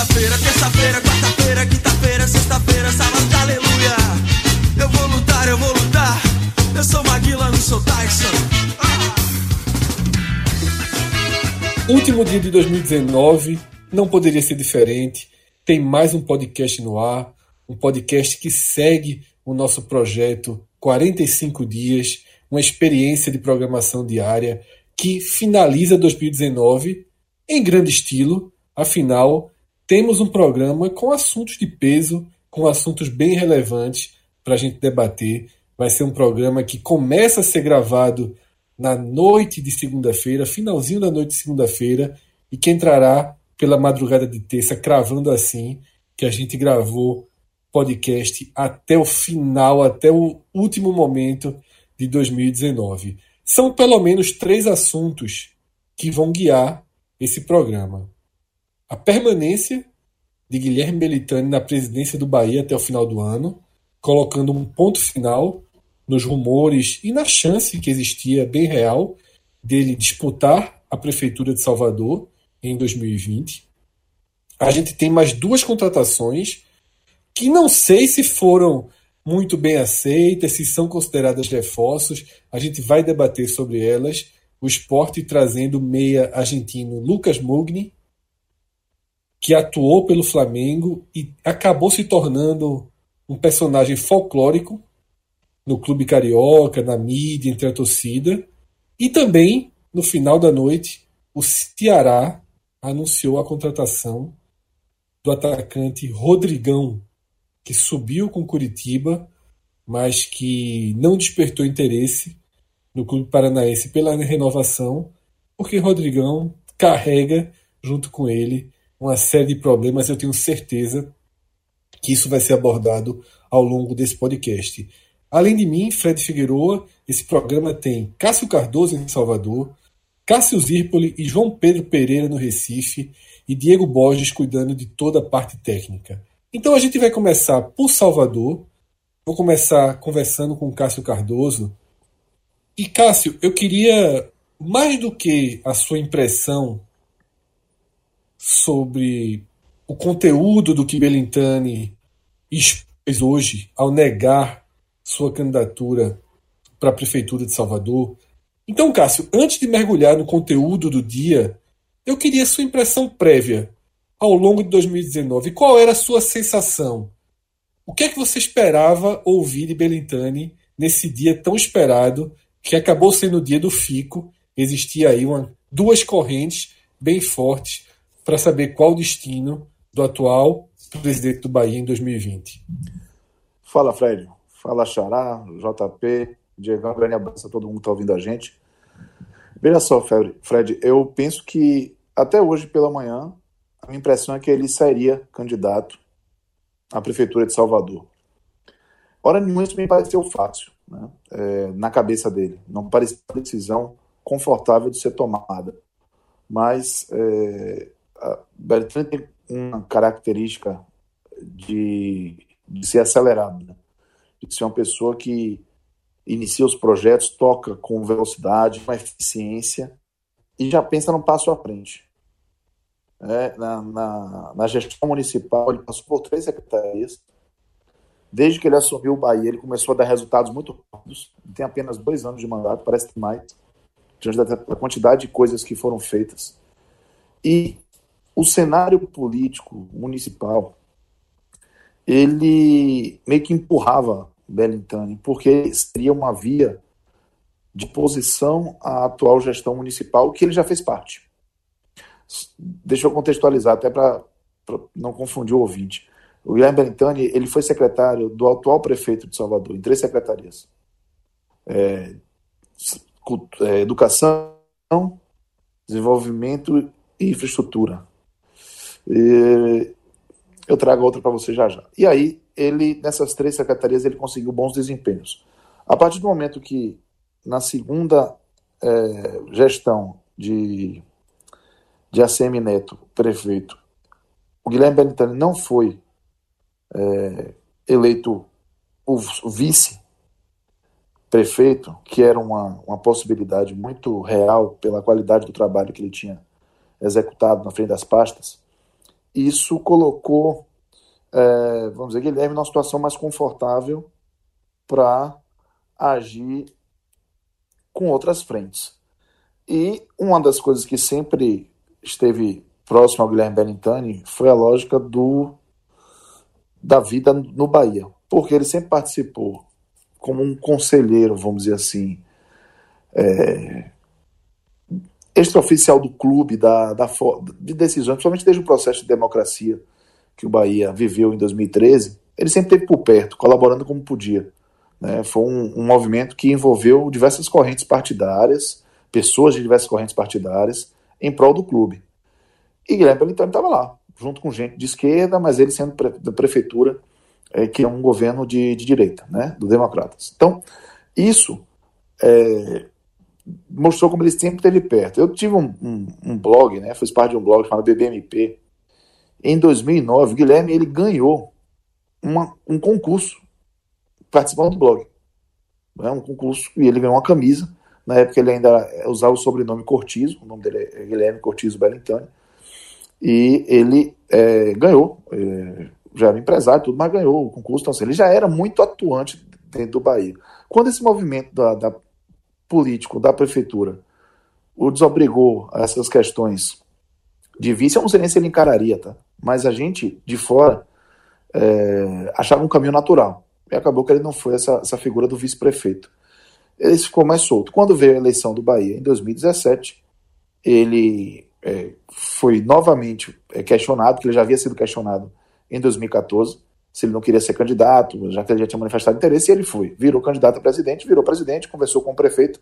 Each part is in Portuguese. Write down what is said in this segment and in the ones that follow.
segunda-feira, terça-feira, quarta-feira, quinta-feira, sexta-feira, sábado, aleluia. Eu vou lutar, eu vou lutar. Eu sou Maguila, não sou Tyson. Ah. Último dia de 2019, não poderia ser diferente. Tem mais um podcast no ar, um podcast que segue o nosso projeto 45 dias, uma experiência de programação diária que finaliza 2019 em grande estilo. Afinal, temos um programa com assuntos de peso, com assuntos bem relevantes para a gente debater. Vai ser um programa que começa a ser gravado na noite de segunda-feira, finalzinho da noite de segunda-feira, e que entrará pela madrugada de terça, cravando assim que a gente gravou podcast até o final, até o último momento de 2019. São pelo menos três assuntos que vão guiar esse programa. A permanência de Guilherme Belitani na presidência do Bahia até o final do ano, colocando um ponto final nos rumores e na chance que existia bem real dele disputar a prefeitura de Salvador em 2020. A gente tem mais duas contratações que não sei se foram muito bem aceitas, se são consideradas reforços. A gente vai debater sobre elas. O esporte trazendo meia argentino Lucas Mugni, que atuou pelo Flamengo e acabou se tornando um personagem folclórico no clube carioca, na mídia, entre a torcida. E também, no final da noite, o Ceará anunciou a contratação do atacante Rodrigão, que subiu com Curitiba, mas que não despertou interesse no clube paranaense pela renovação, porque Rodrigão carrega junto com ele uma série de problemas. Eu tenho certeza que isso vai ser abordado ao longo desse podcast. Além de mim, Fred Figueroa, esse programa tem Cássio Cardoso em Salvador, Cássio Zirpoli e João Pedro Pereira no Recife e Diego Borges cuidando de toda a parte técnica. Então a gente vai começar por Salvador. Vou começar conversando com Cássio Cardoso. E Cássio, eu queria, mais do que a sua impressão sobre o conteúdo do que Belintani expôs hoje ao negar sua candidatura para a Prefeitura de Salvador. Então, Cássio, antes de mergulhar no conteúdo do dia, eu queria sua impressão prévia ao longo de 2019? Qual era a sua sensação? O que é que você esperava ouvir de Belintani nesse dia tão esperado, que acabou sendo o dia do FICO? Existia aí uma, duas correntes bem fortes para saber qual o destino do atual presidente do Bahia em 2020. Fala, Fred. Fala, Xará, JP, Diego, um grande abraço a todo mundo que está ouvindo a gente. Veja só, Fred, eu penso que até hoje pela manhã a minha impressão é que ele sairia candidato à prefeitura de Salvador. Hora nenhuma isso me pareceu fácil, né? é, na cabeça dele. Não parecia uma decisão confortável de ser tomada. Mas é, Bertrand tem uma característica de, de ser acelerado, né? de ser uma pessoa que inicia os projetos, toca com velocidade, com eficiência e já pensa no passo à frente é, na, na, na, gestão municipal, ele passou por três secretarias. Desde que ele assumiu o Bahia, ele começou a dar resultados muito rápidos. Tem apenas dois anos de mandato, parece que mais, diante da quantidade de coisas que foram feitas. E o cenário político municipal, ele meio que empurrava Belintani, porque seria uma via de posição à atual gestão municipal, que ele já fez parte. Deixa eu contextualizar, até para não confundir o ouvinte. O Guilherme Bentani ele foi secretário do atual prefeito de Salvador, em três secretarias. É, é, educação, desenvolvimento e infraestrutura. E eu trago outra para você já já. E aí, ele, nessas três secretarias, ele conseguiu bons desempenhos. A partir do momento que, na segunda é, gestão de de ACM Neto, prefeito, o Guilherme Belintani não foi é, eleito o vice-prefeito, que era uma, uma possibilidade muito real pela qualidade do trabalho que ele tinha executado na frente das pastas, isso colocou, é, vamos dizer, Guilherme numa situação mais confortável para agir com outras frentes. E uma das coisas que sempre esteve próximo ao Guilherme Bellintani foi a lógica do da vida no Bahia, porque ele sempre participou como um conselheiro, vamos dizer assim, é, extraoficial do clube, da, da, de decisões, principalmente desde o processo de democracia que o Bahia viveu em 2013, ele sempre esteve por perto, colaborando como podia. Né? Foi um, um movimento que envolveu diversas correntes partidárias, pessoas de diversas correntes partidárias, em prol do clube. E Guilherme Belintani estava lá, junto com gente de esquerda, mas ele sendo pre da prefeitura, é, que é um governo de, de direita, né, do Democratas. Então, isso é, mostrou como ele sempre esteve perto. Eu tive um, um, um, blog, né, fiz parte de um blog chamado BBMP. Em 2009, Guilherme ele ganhou uma, um concurso participando do blog. Né, um concurso, e ele ganhou uma camisa. Na época ele ainda usava o sobrenome Cortizo, o nome dele é Guilherme Cortizo Bellintani. E ele é, ganhou, é, já era empresário, tudo, mas ganhou o concurso. Então, assim, ele já era muito atuante dentro do Bahia. Quando esse movimento da, da político da prefeitura o desobrigou a essas questões de vice, eu não sei nem se ele encararia, tá? Mas a gente, de fora, é, achava um caminho natural. E acabou que ele não foi essa, essa figura do vice-prefeito. Ele ficou mais solto. Quando veio a eleição do Bahia, em 2017, ele é, foi novamente é, questionado, que ele já havia sido questionado em 2014, se ele não queria ser candidato, já que ele já tinha manifestado interesse, e ele foi. Virou candidato a presidente, virou presidente, conversou com o prefeito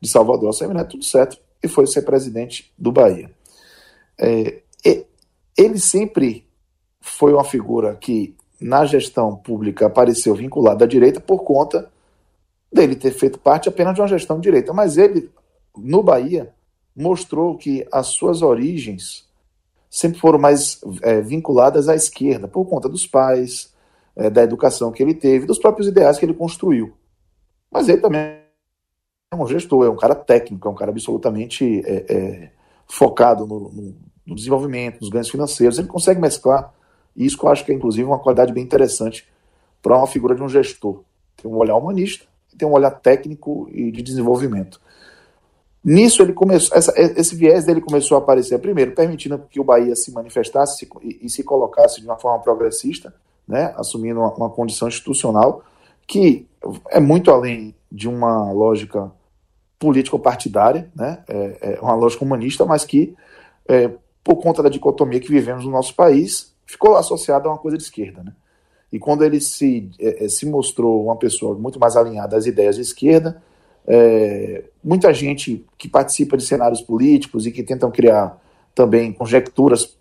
de Salvador, Semineto, tudo certo, e foi ser presidente do Bahia. É, ele sempre foi uma figura que, na gestão pública, apareceu vinculado à direita por conta dele ter feito parte apenas de uma gestão de direita. Mas ele, no Bahia, mostrou que as suas origens sempre foram mais é, vinculadas à esquerda, por conta dos pais, é, da educação que ele teve, dos próprios ideais que ele construiu. Mas ele também é um gestor, é um cara técnico, é um cara absolutamente é, é, focado no, no, desenvolvimento, nos ganhos financeiros. Ele consegue mesclar isso que eu acho que é, inclusive, uma qualidade bem interessante para uma figura de um gestor. Tem um olhar humanista e tem um olhar técnico e de desenvolvimento. Nisso ele começou, essa, esse viés dele começou a aparecer primeiro, permitindo que o Bahia se manifestasse e, e se colocasse de uma forma progressista, né, assumindo uma, uma, condição institucional que é muito além de uma lógica político-partidária, né, é, é, uma lógica humanista, mas que é, por conta da dicotomia que vivemos no nosso país ficou associada a uma coisa de esquerda, né. E quando ele se, é, é, se mostrou uma pessoa muito mais alinhada às ideias de esquerda, é, muita gente que participa de cenários políticos e que tentam criar também conjecturas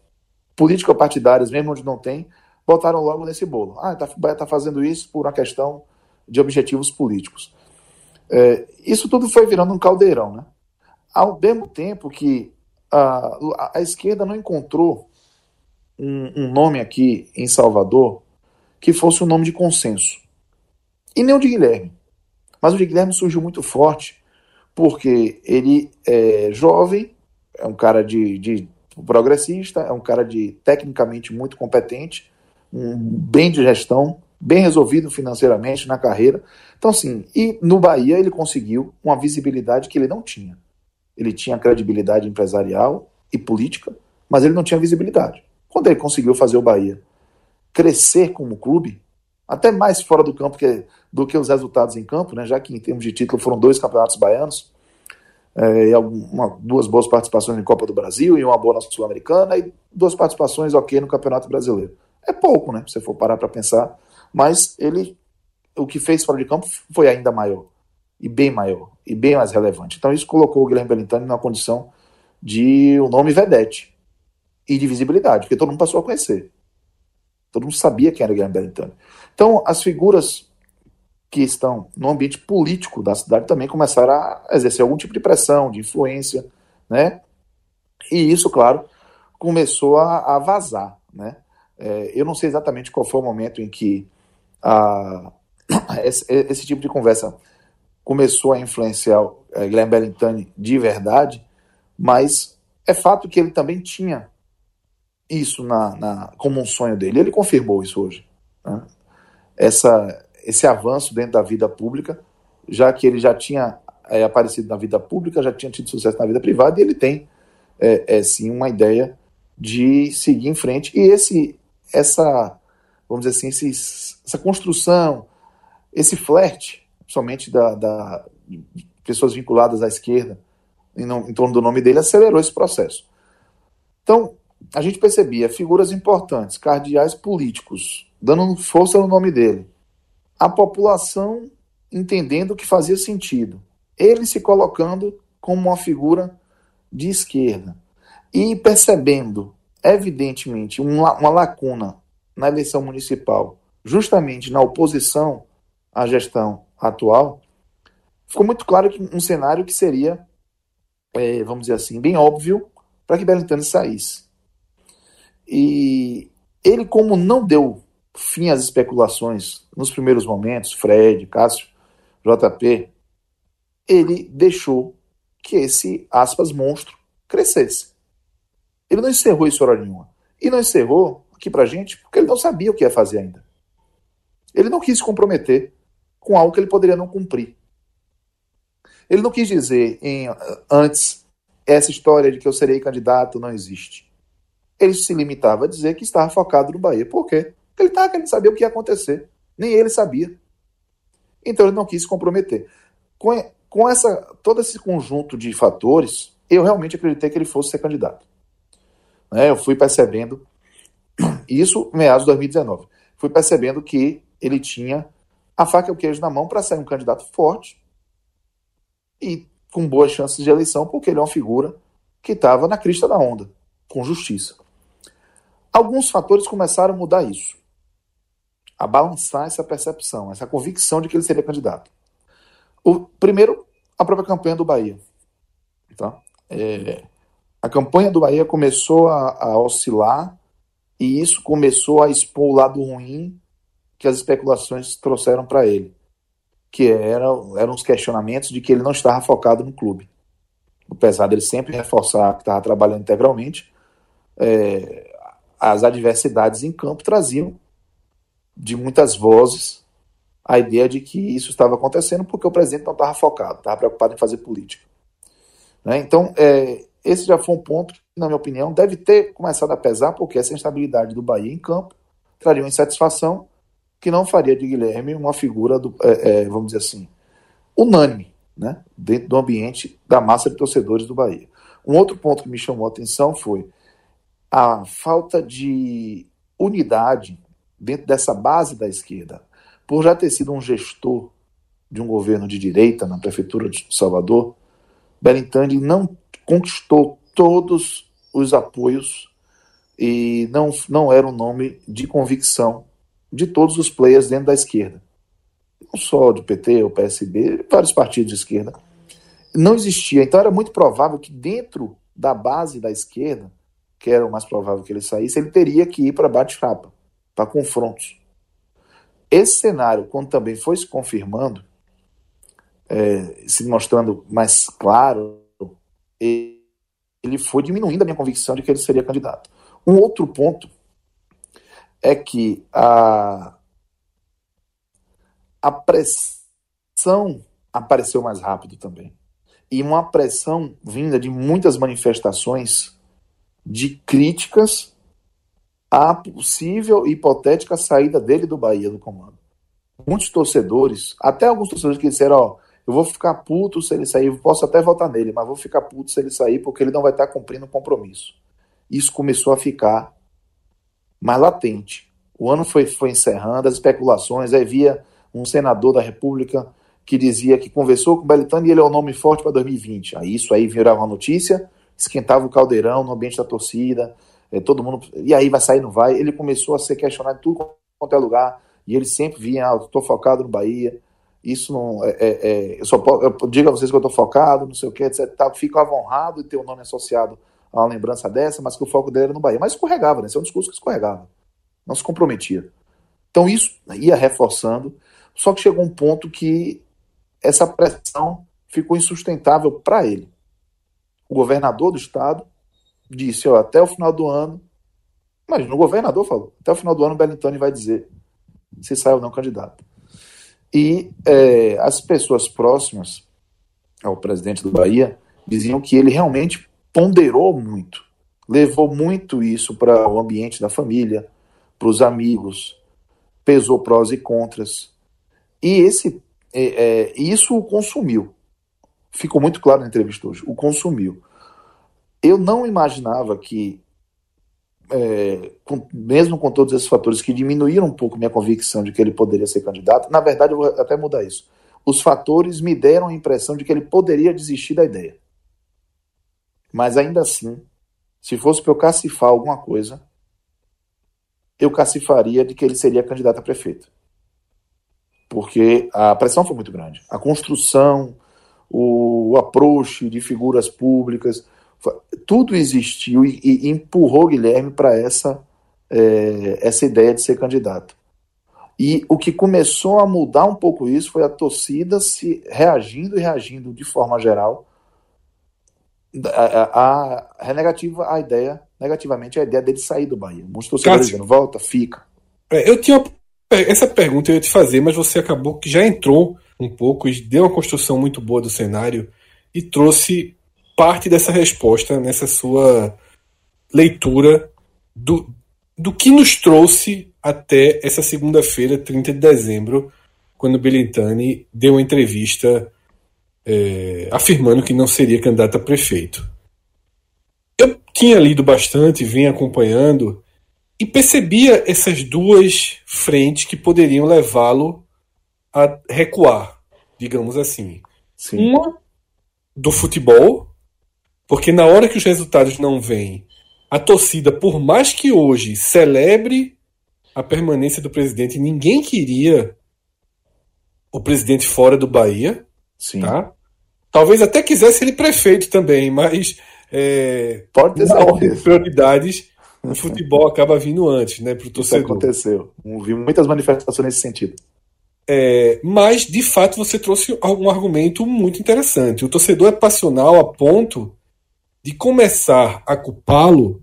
político-partidárias, mesmo onde não tem, botaram logo nesse bolo. Ah, tá, está fazendo isso por uma questão de objetivos políticos. É, isso tudo foi virando um caldeirão, né? Ao mesmo tempo que a, a esquerda não encontrou um, um, nome aqui em Salvador que fosse um nome de consenso. E nem o de Guilherme. Mas o Guilherme surgiu muito forte porque ele é jovem, é um cara de, de progressista, é um cara de tecnicamente muito competente, um bem de gestão, bem resolvido financeiramente na carreira. Então, assim, e no Bahia ele conseguiu uma visibilidade que ele não tinha. Ele tinha credibilidade empresarial e política, mas ele não tinha visibilidade. Quando ele conseguiu fazer o Bahia crescer como clube, até mais fora do campo que, do que os resultados em campo, né, já que em termos de título foram dois campeonatos baianos, é, uma, duas boas participações em Copa do Brasil e uma boa na Sul-Americana e duas participações ok no Campeonato Brasileiro. É pouco, né, se você for parar para pensar, mas ele, o que fez fora de campo foi ainda maior, e bem maior, e bem mais relevante. Então isso colocou o Guilherme Bellintani na condição de um nome vedete e de visibilidade, porque todo mundo passou a conhecer. Todo mundo sabia quem era Guilherme Bellintani. Então, as figuras que estão no ambiente político da cidade também começaram a exercer algum tipo de pressão, de influência, né? E isso, claro, começou a, a vazar, né? É, eu não sei exatamente qual foi o momento em que a, esse, esse, tipo de conversa começou a influenciar é, Guilherme Bellintani de verdade, mas é fato que ele também tinha isso na, na, como um sonho dele. Ele confirmou isso hoje. Né? Essa, esse avanço dentro da vida pública, já que ele já tinha é, aparecido na vida pública, já tinha tido sucesso na vida privada, e ele tem, é, é, sim, uma ideia de seguir em frente. E esse, essa, vamos dizer assim, esse, essa construção, esse flerte, somente da, da pessoas vinculadas à esquerda, em, em torno do nome dele, acelerou esse processo. Então, a gente percebia figuras importantes, cardeais políticos, dando força no nome dele. A população entendendo que fazia sentido. Ele se colocando como uma figura de esquerda. E percebendo, evidentemente, uma, uma lacuna na eleição municipal, justamente na oposição à gestão atual, ficou muito claro que um cenário que seria, é, vamos dizer assim, bem óbvio para que Belintani saísse. E ele, como não deu fim às especulações nos primeiros momentos, Fred, Cássio, JP, ele deixou que esse, aspas, monstro crescesse. Ele não encerrou isso hora nenhuma. E não encerrou aqui pra gente porque ele não sabia o que ia fazer ainda. Ele não quis se comprometer com algo que ele poderia não cumprir. Ele não quis dizer em, antes essa história de que eu serei candidato não existe ele se limitava a dizer que estava focado no Bahia. Por quê? Porque ele estava querendo saber o que ia acontecer. Nem ele sabia. Então ele não quis se comprometer. Com, com essa, todo esse conjunto de fatores, eu realmente acreditei que ele fosse ser candidato. Né? Eu fui percebendo, isso meados de 2019, fui percebendo que ele tinha a faca e o queijo na mão para ser um candidato forte e com boas chances de eleição, porque ele é uma figura que estava na crista da onda, com justiça. Alguns fatores começaram a mudar isso, a balançar essa percepção, essa convicção de que ele seria candidato. O primeiro, a própria campanha do Bahia. Tá? É, a campanha do Bahia começou a, a oscilar e isso começou a expor o lado ruim que as especulações trouxeram para ele, que eram, eram os questionamentos de que ele não estava focado no clube. Apesar dele sempre reforçar que estava trabalhando integralmente, é, as adversidades em campo traziam de muitas vozes a ideia de que isso estava acontecendo porque o presidente não estava focado, estava preocupado em fazer política. Né? Então, é, esse já foi um ponto que, na minha opinião, deve ter começado a pesar, porque essa instabilidade do Bahia em campo traria uma insatisfação que não faria de Guilherme uma figura, do, é, é, vamos dizer assim, unânime, né? dentro do ambiente da massa de torcedores do Bahia. Um outro ponto que me chamou a atenção foi a falta de unidade dentro dessa base da esquerda, por já ter sido um gestor de um governo de direita na prefeitura de Salvador, Belintani não conquistou todos os apoios e não, não era um nome de convicção de todos os players dentro da esquerda. Não só do PT, o PSB, vários partidos de esquerda. Não existia. Então era muito provável que dentro da base da esquerda que era o mais provável que ele saísse, ele teria que ir para bate-chapa, para confrontos. Esse cenário, quando também foi se confirmando, é, se mostrando mais claro, ele foi diminuindo a minha convicção de que ele seria candidato. Um outro ponto é que a, a pressão apareceu mais rápido também. E uma pressão vinda de muitas manifestações de críticas à possível hipotética saída dele do Bahia do comando. Muitos torcedores, até alguns torcedores que disseram, ó, eu vou ficar puto se ele sair, eu posso até votar nele, mas vou ficar puto se ele sair porque ele não vai estar cumprindo o compromisso. Isso começou a ficar mais latente. O ano foi, foi encerrando, as especulações, aí via um senador da República que dizia que conversou com o Belitani e ele é o nome forte para 2020. Aí isso aí virava uma notícia, esquentava o caldeirão no ambiente da torcida, é, todo mundo. E aí vai sair, não vai? Ele começou a ser questionado em tudo quanto é lugar, e ele sempre vinha, ah, estou focado no Bahia. Isso não. É, é, é eu só posso, eu digo a vocês que eu estou focado, não sei o que, etc. Tá, ficava honrado de ter o um nome associado a uma lembrança dessa, mas que o foco dele era no Bahia. Mas escorregava, né? Esse é um discurso que escorregava. Não se comprometia. Então isso ia reforçando, só que chegou um ponto que essa pressão ficou insustentável para ele o governador do estado disse: ó, até o final do ano Imagina, o governador falou. Até o final do ano, o Belintani vai dizer se sai ou não candidato. E é, as pessoas próximas ao presidente do Bahia diziam que ele realmente ponderou muito, levou muito isso para o ambiente da família, para os amigos, pesou prós e contras. E esse, é, é, isso o consumiu. Ficou muito claro na entrevista hoje. O consumiu. Eu não imaginava que, é, com, mesmo com todos esses fatores que diminuíram um pouco minha convicção de que ele poderia ser candidato, na verdade, eu vou até mudar isso. Os fatores me deram a impressão de que ele poderia desistir da ideia. Mas ainda assim, se fosse para eu cacifar alguma coisa, eu cacifaria de que ele seria candidato a prefeito. Porque a pressão foi muito grande. A construção, o, o approach de figuras públicas, tudo existiu e, e empurrou Guilherme para essa, é, essa ideia de ser candidato. E o que começou a mudar um pouco isso foi a torcida se reagindo e reagindo de forma geral a, a, a negativa a ideia, negativamente a ideia dele sair do Bahia. Muitos torcedores dizendo, volta, fica. É, eu tinha essa pergunta eu ia te fazer, mas você acabou que já entrou um pouco deu uma construção muito boa do cenário e trouxe parte dessa resposta nessa sua leitura do, do que nos trouxe até essa segunda-feira, 30 de dezembro, quando Belintani deu uma entrevista é, afirmando que não seria candidato a prefeito. Eu tinha lido bastante, vim acompanhando e percebia essas duas frentes que poderiam levá-lo a recuar, digamos assim. Sim. Uma do futebol, porque na hora que os resultados não vêm, a torcida, por mais que hoje celebre a permanência do presidente, ninguém queria o presidente fora do Bahia. Sim. Tá? Talvez até quisesse ele prefeito também, mas é, pode ter prioridades. O futebol acaba vindo antes, né, para o torcedor. Isso aconteceu. Vi muitas manifestações nesse sentido. É, mas, de fato, você trouxe um argumento muito interessante. O torcedor é passional a ponto de começar a culpá-lo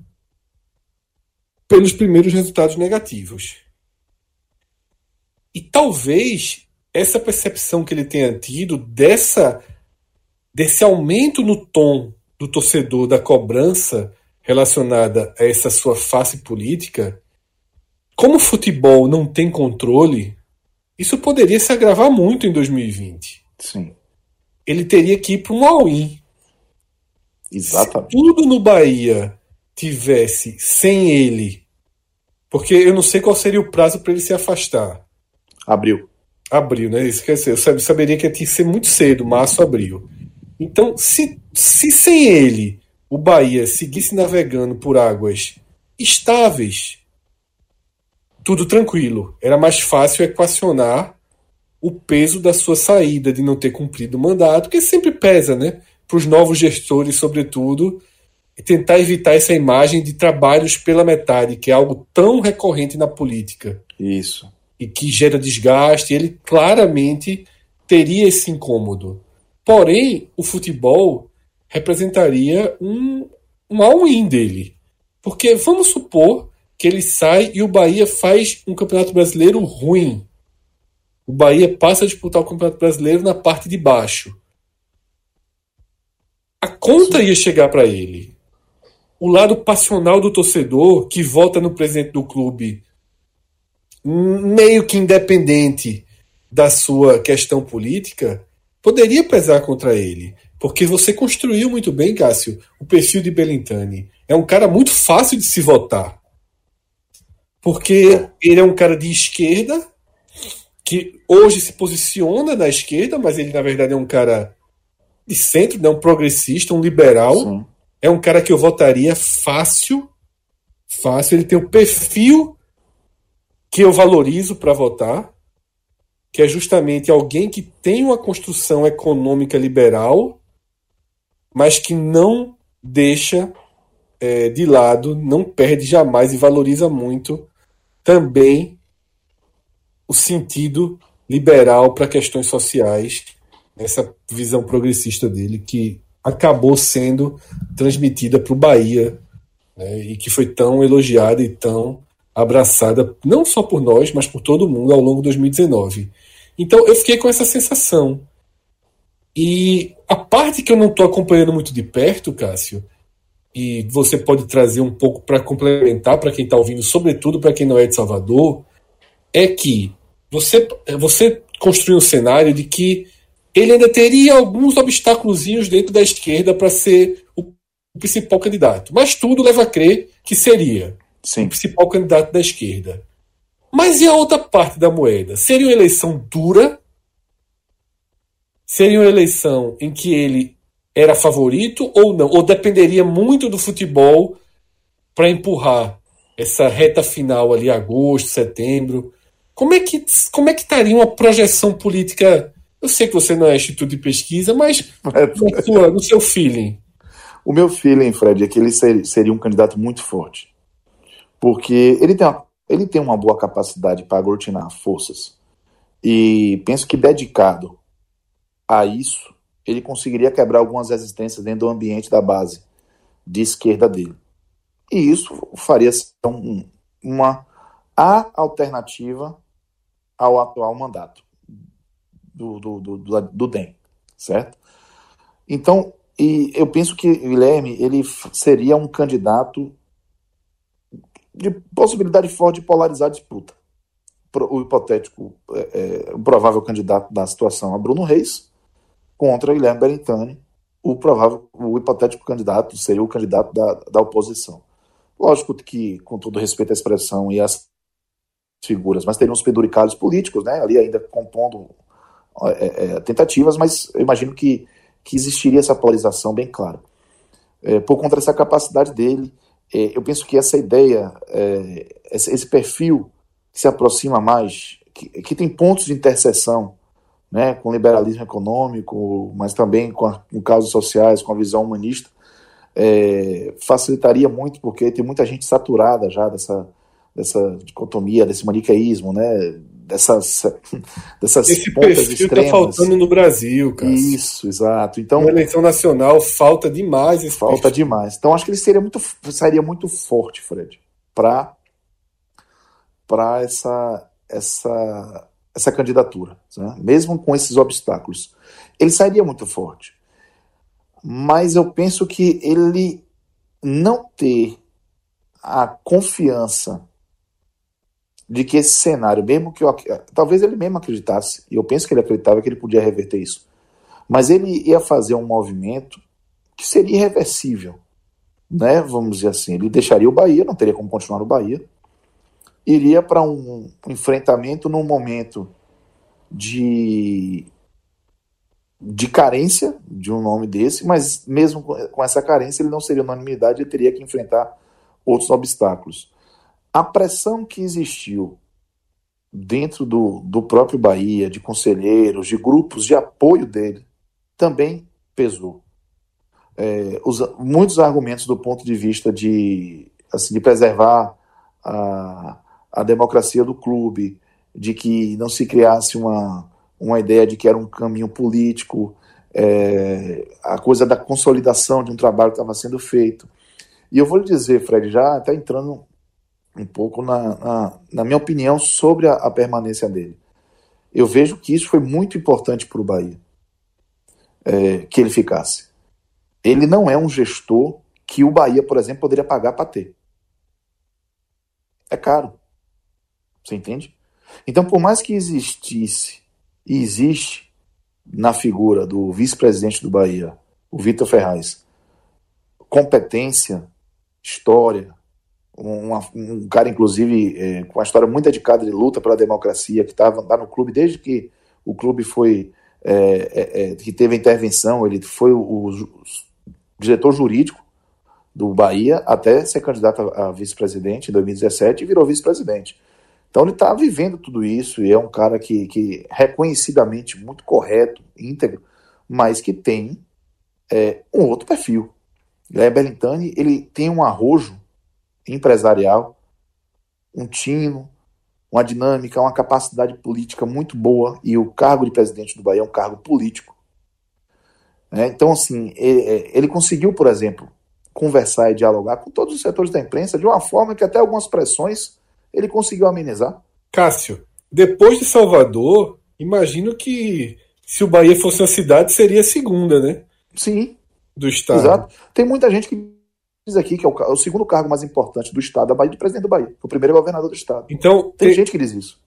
pelos primeiros resultados negativos. E talvez essa percepção que ele tenha tido dessa desse aumento no tom do torcedor da cobrança relacionada a essa sua face política, como o futebol não tem controle, isso poderia se agravar muito em 2020. Sim. Ele teria que ir para um all-in. Exatamente. Se tudo no Bahia tivesse sem ele, porque eu não sei qual seria o prazo para ele se afastar. Abril. Abril, né? Isso quer dizer, eu saberia que ia ser muito cedo, março, abril. Então, se, se sem ele o Bahia seguisse navegando por águas estáveis, tudo tranquilo. Era mais fácil equacionar o peso da sua saída, de não ter cumprido o mandato, que sempre pesa, né? Para os novos gestores, sobretudo, e tentar evitar essa imagem de trabalhos pela metade, que é algo tão recorrente na política. Isso. E que gera desgaste. Ele claramente teria esse incômodo. Porém, o futebol representaria um, um all-in dele. Porque vamos supor que ele sai e o Bahia faz um campeonato brasileiro ruim. O Bahia passa a disputar o campeonato brasileiro na parte de baixo. A conta ia chegar para ele. O lado passional do torcedor que vota no presidente do clube, meio que independente da sua questão política, poderia pesar contra ele. Porque você construiu muito bem, Cássio, o perfil de Belintani. É um cara muito fácil de se votar. Porque ele é um cara de esquerda, que hoje se posiciona na esquerda, mas ele na verdade é um cara de centro, né? um progressista, um liberal. Sim. É um cara que eu votaria fácil. Fácil. Ele tem o perfil que eu valorizo para votar que é justamente alguém que tem uma construção econômica liberal, mas que não deixa é, de lado, não perde jamais e valoriza muito também o sentido liberal para questões sociais, essa visão progressista dele que acabou sendo transmitida para o Bahia né, e que foi tão elogiada e tão abraçada, não só por nós, mas por todo mundo ao longo de 2019. Então eu fiquei com essa sensação. E a parte que eu não estou acompanhando muito de perto, Cássio, e você pode trazer um pouco para complementar para quem está ouvindo, sobretudo para quem não é de Salvador, é que você, você construiu um cenário de que ele ainda teria alguns obstáculos dentro da esquerda para ser o principal candidato. Mas tudo leva a crer que seria Sim. o principal candidato da esquerda. Mas e a outra parte da moeda? Seria uma eleição dura? Seria uma eleição em que ele era favorito ou não? Ou dependeria muito do futebol para empurrar essa reta final ali, agosto, setembro? Como é que como é que estaria uma projeção política? Eu sei que você não é instituto de pesquisa, mas é. sua, no seu feeling. O meu feeling, Fred, é que ele seria um candidato muito forte. Porque ele tem uma, ele tem uma boa capacidade para aglutinar forças. E penso que dedicado a isso, ele conseguiria quebrar algumas resistências dentro do ambiente da base de esquerda dele. E isso faria um, uma a alternativa ao atual mandato do, do, do, do, do DEM, certo? Então, e eu penso que Guilherme ele seria um candidato de possibilidade forte de polarizar a disputa. O hipotético, é, é, o provável candidato da situação a Bruno Reis contra Guilherme Berintani, o provável, o hipotético candidato seria o candidato da, da oposição. Lógico que, com todo respeito à expressão e às figuras, mas teriam os penduricalhos políticos, né, ali ainda compondo é, é, tentativas, mas eu imagino que, que existiria essa polarização bem clara. É, por conta dessa capacidade dele, é, eu penso que essa ideia, é, esse, esse, perfil que se aproxima mais, que, que tem pontos de interseção né, com liberalismo econômico, mas também com, a, com causas sociais, com a visão humanista, é, facilitaria muito, porque tem muita gente saturada já dessa, dessa dicotomia, desse maniqueísmo, né, dessas, dessas Esse pontas perfil tá extremas. Está faltando no Brasil, cara. Isso, exato. Então, Na eleição nacional falta demais esse Falta perfil. demais. Então acho que ele seria muito, seria muito forte, Fred, para para essa essa essa candidatura, né? mesmo com esses obstáculos. Ele sairia muito forte. Mas eu penso que ele não ter a confiança de que esse cenário, mesmo que eu, talvez ele mesmo acreditasse, e eu penso que ele acreditava que ele podia reverter isso, mas ele ia fazer um movimento que seria irreversível, né? Vamos dizer assim, ele deixaria o Bahia, não teria como continuar no Bahia, iria para um enfrentamento num momento de de carência de um nome desse, mas mesmo com essa carência ele não seria unanimidade, ele teria que enfrentar outros obstáculos a pressão que existiu dentro do, do próprio Bahia, de conselheiros, de grupos de apoio dele, também pesou. É, os, muitos argumentos do ponto de vista de, assim, de preservar a, a democracia do clube, de que não se criasse uma, uma ideia de que era um caminho político, é, a coisa da consolidação de um trabalho que estava sendo feito. E eu vou lhe dizer, Fred, já está entrando um pouco na, na, na minha opinião sobre a, a, permanência dele. Eu vejo que isso foi muito importante para o Bahia, é, que ele ficasse. Ele não é um gestor que o Bahia, por exemplo, poderia pagar para ter. É caro. Você entende? Então, por mais que existisse e existe na figura do vice-presidente do Bahia, o Vitor Ferraz, competência, história, um, um cara, inclusive, é, com uma história muito dedicada de luta pela democracia, que estava lá no clube desde que o clube foi. É, é, é que teve a intervenção, ele foi o, o, diretor jurídico do Bahia até ser candidato a, a vice-presidente em 2017 e virou vice-presidente. Então ele está vivendo tudo isso e é um cara que, que reconhecidamente muito correto, íntegro, mas que tem é, um outro perfil. Guilherme Bellintani, ele tem um arrojo empresarial, um tino, uma dinâmica, uma capacidade política muito boa, e o cargo de presidente do Bahia é um cargo político. É, então, assim, ele, ele, conseguiu, por exemplo, conversar e dialogar com todos os setores da imprensa de uma forma que até algumas pressões ele conseguiu amenizar. Cássio, depois de Salvador, imagino que se o Bahia fosse uma cidade, seria a segunda, né? Sim. Do estado. Exato. Tem muita gente que diz aqui que é o, o segundo cargo mais importante do estado da Bahia de presidente do Bahia. O primeiro é governador do estado. Então, tem, tem gente que diz isso.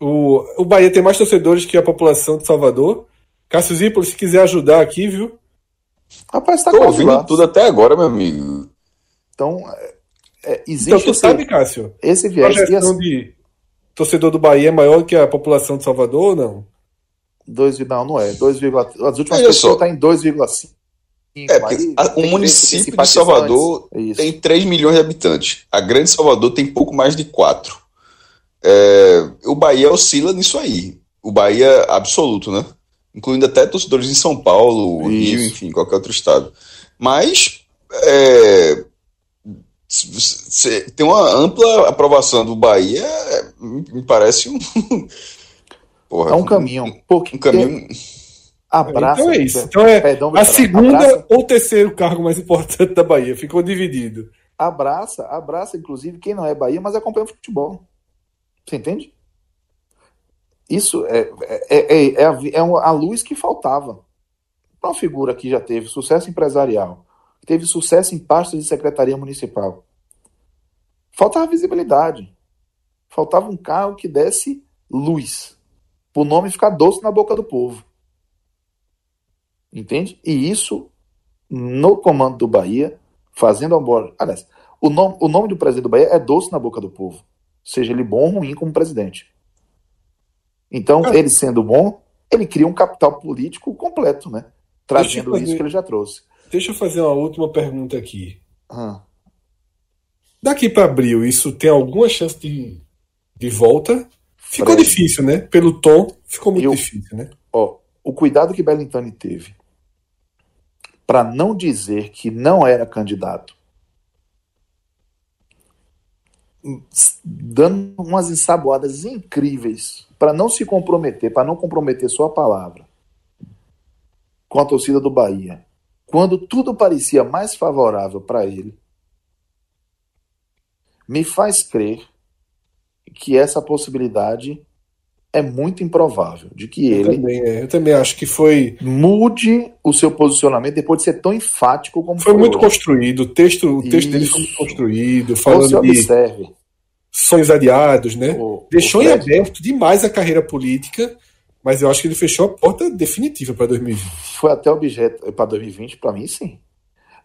O, o Bahia tem mais torcedores que a população de Salvador. Cássio Zípolo, se quiser ajudar aqui, viu? Rapaz, tá Tô ouvindo lá. tudo até agora, meu amigo. Então, é, existe então, tu esse, sabe, Cássio? Esse viés. A gestão assim, de torcedor do Bahia é maior que a população de Salvador ou não? 2, não, não é. 2, as últimas pessoas estão em 2,5. É, porque o município de Salvador é tem 3 milhões de habitantes. A Grande Salvador tem pouco mais de 4. É, o Bahia oscila nisso aí. O Bahia absoluto, né? Incluindo até torcedores em São Paulo, Isso. Rio, enfim, qualquer outro estado. Mas é, tem uma ampla aprovação do Bahia, me parece um. Porra, é um caminho. Um, um caminho. Abraça. Então é isso. Então é perdão, a segunda abraça. ou terceiro cargo mais importante da Bahia. Ficou dividido. Abraça, abraça, inclusive, quem não é Bahia, mas acompanha o futebol. Você entende? Isso é, é, é, é, a, é a luz que faltava. Uma figura que já teve sucesso empresarial, teve sucesso em pastas de secretaria municipal. Faltava visibilidade. Faltava um carro que desse luz. O nome ficar doce na boca do povo. Entende? E isso, no comando do Bahia, fazendo a Aliás, o nome, o nome do presidente do Bahia é doce na boca do povo seja ele bom ou ruim como presidente. Então, ah. ele sendo bom, ele cria um capital político completo, né? Trazendo isso que ele já trouxe. Deixa eu fazer uma última pergunta aqui. Ah. Daqui para abril, isso tem alguma chance de, de volta? Ficou Fred, difícil, né? Pelo tom, ficou muito eu, difícil, né? Ó, o cuidado que Belintani teve para não dizer que não era candidato dando umas ensaboadas incríveis para não se comprometer, para não comprometer sua palavra com a torcida do Bahia, quando tudo parecia mais favorável para ele, me faz crer que essa possibilidade é muito improvável de que eu ele também, é. eu também acho que foi mude o seu posicionamento depois de ser tão enfático como foi muito construído o texto o texto dele foi muito construído falando então, se observe de sonhos adiados, né? O, Deixou o em aberto demais a carreira política, mas eu acho que ele fechou a porta definitiva para 2020. Foi até objeto para 2020, para mim, sim.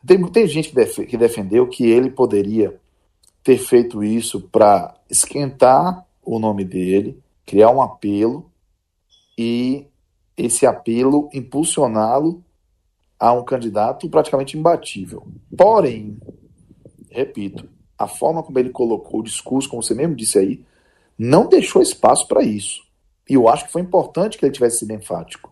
Tem, tem gente que, def, que defendeu que ele poderia ter feito isso para esquentar o nome dele, criar um apelo e esse apelo impulsioná-lo a um candidato praticamente imbatível. Porém, repito, a forma como ele colocou o discurso, como você mesmo disse aí, não deixou espaço para isso. E eu acho que foi importante que ele tivesse sido enfático.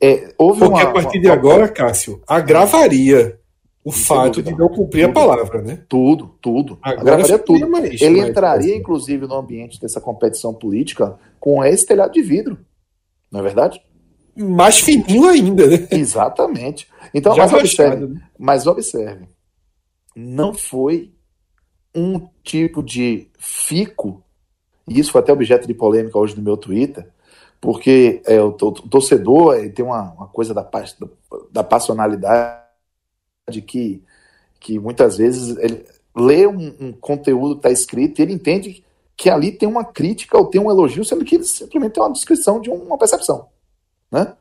É, houve Porque uma, a partir uma, de agora, Cássio, agravaria o fato de não cumprir tudo, a palavra, né? Tudo, tudo. Agora agravaria tudo. Mais, ele mais entraria, inclusive, no ambiente dessa competição política com esse telhado de vidro. Não é verdade? Mais fininho ainda, né? Exatamente. Então, mas observe, né? mas observe. Não foi um tipo de fico, e isso foi até objeto de polêmica hoje no meu Twitter, porque é, o, torcedor tem uma, uma coisa da, da, da, passionalidade que, que muitas vezes ele lê um, um conteúdo que está escrito e ele entende que ali tem uma crítica ou tem um elogio, sendo que simplesmente é uma descrição de uma percepção. Né?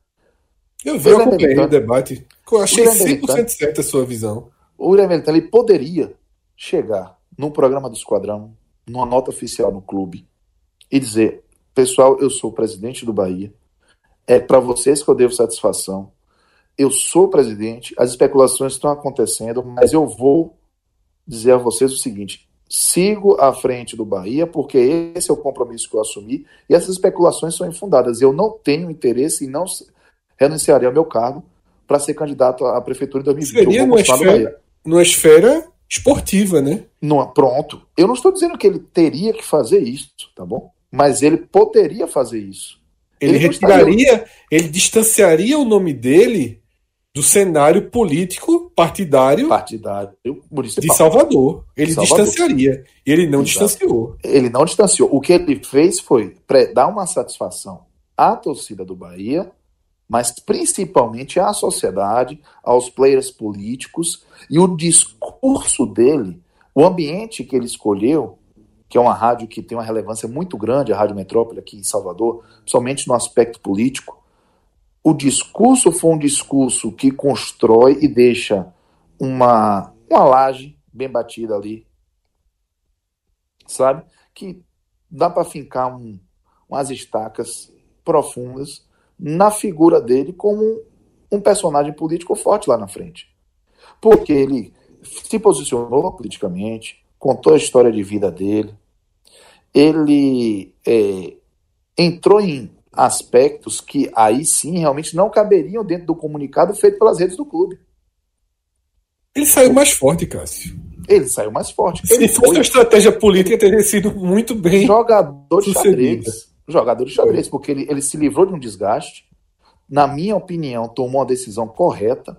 Eu vi o debate. Eu achei 100% certa a sua visão. O William ele poderia chegar num programa do Esquadrão, numa nota oficial no clube, e dizer: pessoal, eu sou o presidente do Bahia, é para vocês que eu devo satisfação. Eu sou o presidente, as especulações estão acontecendo, mas eu vou dizer a vocês o seguinte: sigo à frente do Bahia, porque esse é o compromisso que eu assumi, e essas especulações são infundadas. Eu não tenho interesse e não renunciarei ao meu cargo para ser candidato à prefeitura em 2020. Seria numa esfera, numa esfera esportiva, né? Não, pronto. Eu não estou dizendo que ele teria que fazer isso, tá bom? Mas ele poderia fazer isso. Ele, ele retiraria, ele distanciaria o nome dele do cenário político partidário, partidário de Salvador. Ele Salvador. distanciaria. Ele não Exato. distanciou. Ele não distanciou. O que ele fez foi dar uma satisfação à torcida do Bahia, mas principalmente à sociedade, aos players políticos e o discurso dele, o ambiente que ele escolheu, que é uma rádio que tem uma relevância muito grande, a Rádio Metrópole aqui em Salvador, principalmente no aspecto político o discurso foi um discurso que constrói e deixa uma, uma laje bem batida ali, sabe? Que dá para fincar um, umas estacas profundas na figura dele como um personagem político forte lá na frente. Porque ele se posicionou politicamente, contou a história de vida dele, ele é, entrou em aspectos que aí sim realmente não caberiam dentro do comunicado feito pelas redes do clube. Ele saiu mais forte, Cássio. Ele saiu mais forte. Se fosse foi... a estratégia política, teria sido muito bem. Jogador de xadrez. Jogador de xadrez, porque ele, ele se livrou de um desgaste. Na minha opinião, tomou uma decisão correta.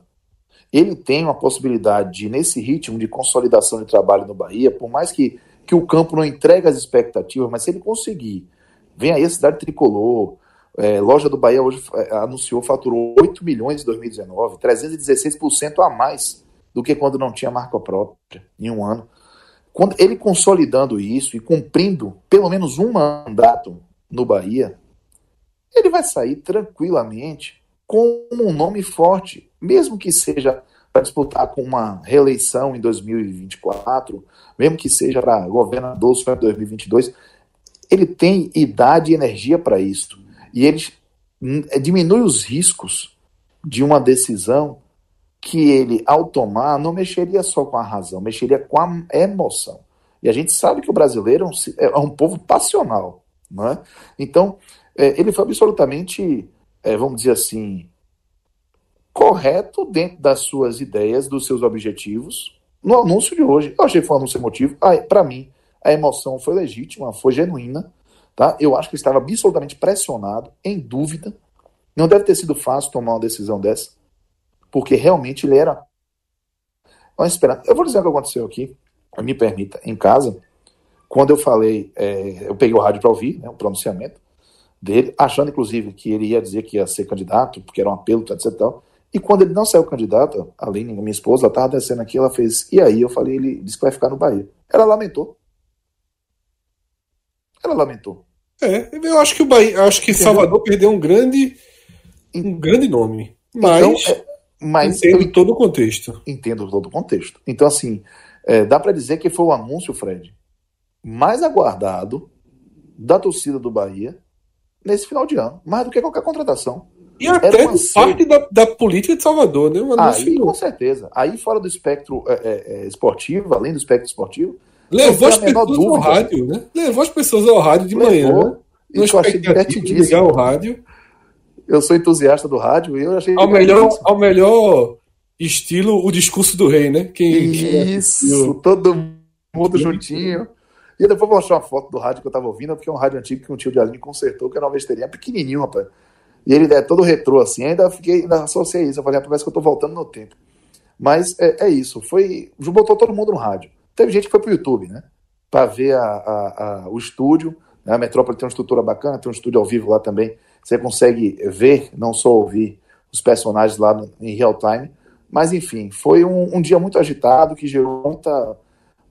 Ele tem uma possibilidade de, nesse ritmo de consolidação de trabalho no Bahia, por mais que, que o campo não entregue as expectativas, mas se ele conseguir, vem aí a cidade tricolor, é, loja do Bahia hoje é, anunciou, faturou 8 milhões em 2019, 316% a mais do que quando não tinha marca própria em um ano. Quando ele consolidando isso e cumprindo pelo menos um mandato no Bahia, ele vai sair tranquilamente com um nome forte, mesmo que seja para disputar com uma reeleição em 2024, mesmo que seja para governador em 2022, ele tem idade e energia para isso e hum, é, diminui os riscos de uma decisão que ele, ao tomar, não mexeria só com a razão, mexeria com a emoção. E a gente sabe que o brasileiro é um é povo passional. Não é? Então, é, ele foi absolutamente, é, vamos dizer assim, correto dentro das suas ideias, dos seus objetivos, no anúncio de hoje. Eu achei que foi um anúncio emotivo. Ah, Para mim, a emoção foi legítima, foi genuína. Tá? Eu acho que estava absolutamente pressionado, em dúvida. Não deve ter sido fácil tomar uma decisão dessa, porque realmente ele era. Vamos esperar. Eu vou dizer o que aconteceu aqui, me permita, em casa, quando eu falei, é, eu peguei o rádio para ouvir, né, o pronunciamento dele, achando inclusive que ele ia dizer que ia ser candidato, porque era um apelo, etc. Tal. E quando ele não saiu candidato, a Aline, minha esposa, ela estava descendo aqui, ela fez, e aí? Eu falei, ele disse que vai ficar no Bahia. Ela lamentou. Ela lamentou. É, eu acho que o Bahia, acho que Entendeu? Salvador perdeu um grande, um grande nome. Mas, então, é, mas entendo eu, todo o contexto. Entendo todo o contexto. Então, assim, é, dá para dizer que foi o anúncio, Fred, mais aguardado da torcida do Bahia nesse final de ano, mais do que qualquer contratação. E até parte da, da, política de Salvador, né? Aí, com certeza. Aí, fora do espectro é, é, é, esportivo, além do espectro esportivo, Levou as pessoas dúvida. ao rádio, né? Levou as pessoas ao rádio de Levou, manhã. Eu achei divertidíssimo. Ligar o rádio. Eu sou entusiasta do rádio e eu achei. Ao melhor, ao melhor estilo, o discurso do rei, né? Quem, Isso, quem todo mundo juntinho. E depois vou mostrar uma foto do rádio que eu tava ouvindo, porque é um rádio antigo que um tio de Aline consertou, que era uma besteirinha pequenininho, rapaz. E ele é todo retrô assim, ainda fiquei, ainda associei isso. Eu falei, parece que eu tô voltando no tempo. Mas é, é isso, foi. Botou todo mundo no rádio. Teve gente que foi para o YouTube, né? Para ver a, a, a, o estúdio. Né? A Metrópole tem uma estrutura bacana, tem um estúdio ao vivo lá também. Você consegue ver, não só ouvir os personagens lá no, em real time. Mas, enfim, foi um, um dia muito agitado que gerou muita,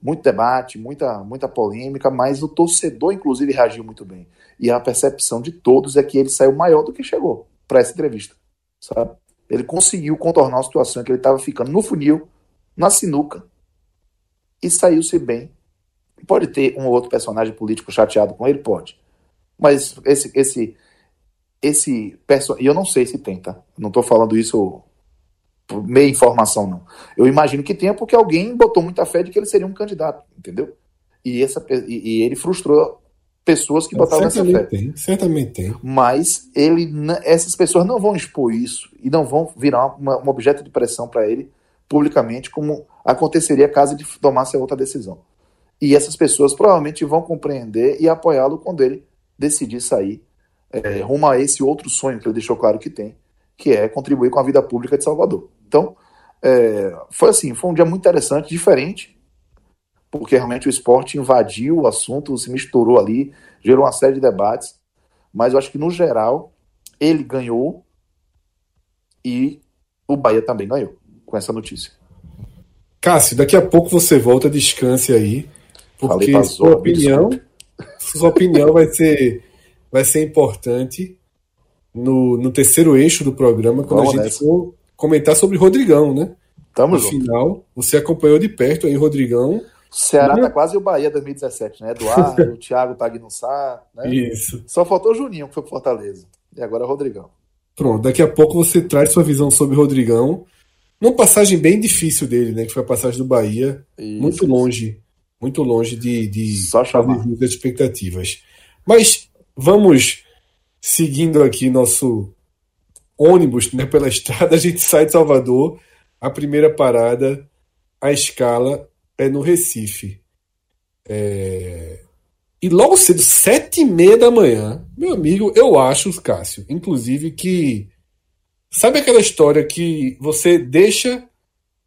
muito debate, muita, muita polêmica, mas o torcedor, inclusive, reagiu muito bem. E a percepção de todos é que ele saiu maior do que chegou para essa entrevista, sabe? Ele conseguiu contornar a situação que ele estava ficando no funil, na sinuca, e saiu-se bem. Pode ter um ou outro personagem político chateado com ele? Pode. Mas esse, esse, esse personagem. E eu não sei se tem, tá? Não estou falando isso por meia informação, não. Eu imagino que tenha porque alguém botou muita fé de que ele seria um candidato, entendeu? E, essa, e ele frustrou pessoas que botavam essa fé. Tem, certamente tem. Mas ele, essas pessoas não vão expor isso e não vão virar uma, um objeto de pressão para ele publicamente, como aconteceria caso ele tomasse outra decisão. E essas pessoas provavelmente vão compreender e apoiá-lo quando ele decidir sair é, rumo a esse outro sonho que ele deixou claro que tem, que é contribuir com a vida pública de Salvador. Então, é, foi assim, foi um dia muito interessante, diferente, porque realmente o esporte invadiu o assunto, se misturou ali, gerou uma série de debates, mas eu acho que no geral ele ganhou e o Bahia também ganhou com essa notícia. Cássio, daqui a pouco você volta, descanse aí, porque sua opinião, sua opinião vai ser vai ser importante no, no terceiro eixo do programa, quando Vamos a gente nessa. for comentar sobre Rodrigão, né? Tamo no junto. final, você acompanhou de perto aí, Rodrigão. O Ceará tá quase o Bahia 2017, né? Eduardo, o Thiago Pagnussá, né? Isso. Só faltou o Juninho, que foi pro Fortaleza. E agora o Rodrigão. Pronto, daqui a pouco você traz sua visão sobre o Rodrigão. Numa passagem bem difícil dele, né? Que foi a passagem do Bahia. Isso. Muito longe. Muito longe de, de Só chamar. as expectativas. Mas vamos seguindo aqui nosso ônibus né, pela estrada. A gente sai de Salvador. A primeira parada, a escala é no Recife. É... E logo cedo, sete e meia da manhã, meu amigo, eu acho, Cássio, inclusive, que. Sabe aquela história que você deixa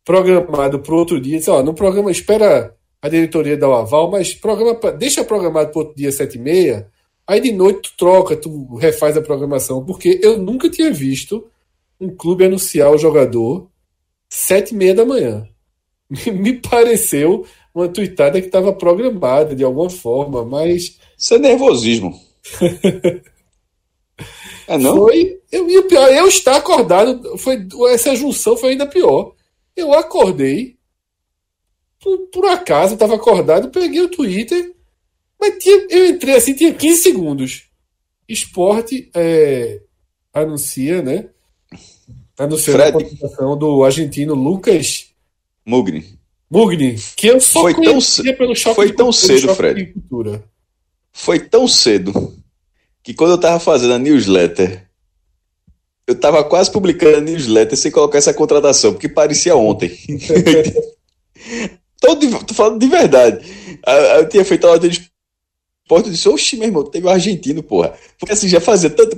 programado para outro dia? Diz, ó, no programa, espera a diretoria dar o aval, mas programa, deixa programado para outro dia, sete e meia, aí de noite tu troca, tu refaz a programação, porque eu nunca tinha visto um clube anunciar o jogador sete e meia da manhã. Me pareceu uma tuitada que estava programada de alguma forma, mas. Isso é nervosismo. é não? Foi. Eu, e o pior, eu estar acordado, foi, essa junção foi ainda pior. Eu acordei, por, por acaso, estava acordado, peguei o Twitter, mas tinha, eu entrei assim, tinha 15 segundos. Esporte é, anuncia, né? Anunciando Fred. a contratação do argentino Lucas Mugni. Mugni, que eu só foi tão, pelo choque Foi tão cedo, Fred. Foi tão cedo que quando eu tava fazendo a newsletter, eu tava quase publicando a newsletter sem colocar essa contratação, porque parecia ontem. tô, de, tô, falando de verdade. Eu tinha feito a ordem de esporte, eu disse, oxi, meu irmão, teve um argentino, porra. Porque assim, já fazia tanto.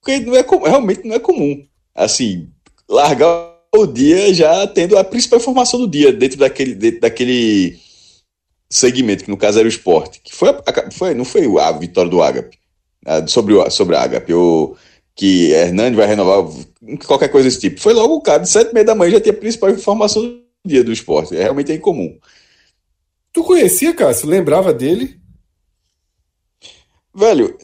Porque não é, realmente não é comum. Assim, largar o dia já tendo a principal informação do dia dentro daquele, dentro daquele segmento, que no caso era o esporte. Que foi, foi não foi a vitória do Agape, sobre, o, sobre a Agape, ou que Hernani vai renovar, qualquer coisa desse tipo. Foi logo o cara, de sete e meia da manhã já tinha a principal informação do dia do esporte. É realmente é incomum. Tu conhecia, Cássio? Lembrava dele? Velho,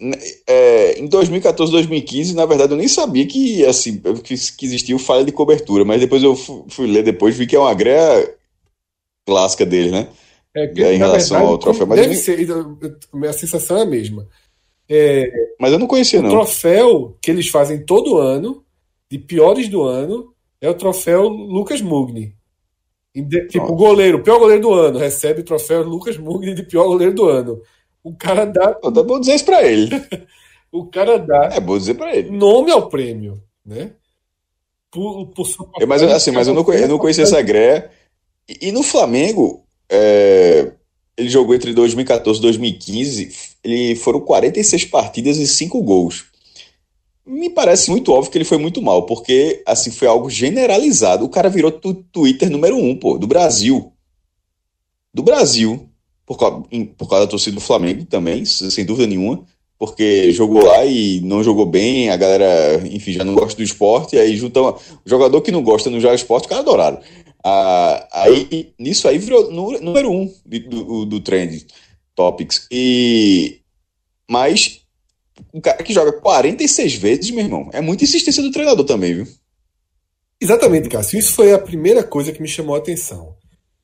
é, em 2014, 2015, na verdade, eu nem sabia que, assim, que, que existia o falha de cobertura, mas depois eu fui, fui ler depois vi que é uma greia clássica dele, né? É, que, é, em relação verdade, ao troféu. Mas deve nem... ser, a minha sensação é a mesma. É, mas eu não conhecia, o não. O troféu que eles fazem todo ano, de piores do ano, é o troféu Lucas Mugni. Tipo, o goleiro, o pior goleiro do ano, recebe o troféu Lucas Mugni de pior goleiro do ano. O cara dá. Eu tá bom dizer isso pra ele. o cara dá. É bom dizer pra ele. Nome ao prêmio, né? Por, por é, mas assim, mas eu não, eu não conhecia essa greia. E, e no Flamengo, é, ele jogou entre 2014 e 2015. Ele foram 46 partidas e 5 gols. Me parece muito óbvio que ele foi muito mal, porque assim foi algo generalizado. O cara virou Twitter número um, pô, do Brasil. Do Brasil por causa, por causa da torcida do Flamengo também, sem dúvida nenhuma, porque jogou lá e não jogou bem, a galera, enfim, já não gosta do esporte, aí junta o jogador que não gosta, não joga esporte, o cara adoraram. Ah, aí, nisso aí virou número um do, do Trend Topics. E, mas um cara que joga 46 vezes, meu irmão, é muita insistência do treinador também, viu? Exatamente, Cássio. Isso foi a primeira coisa que me chamou a atenção.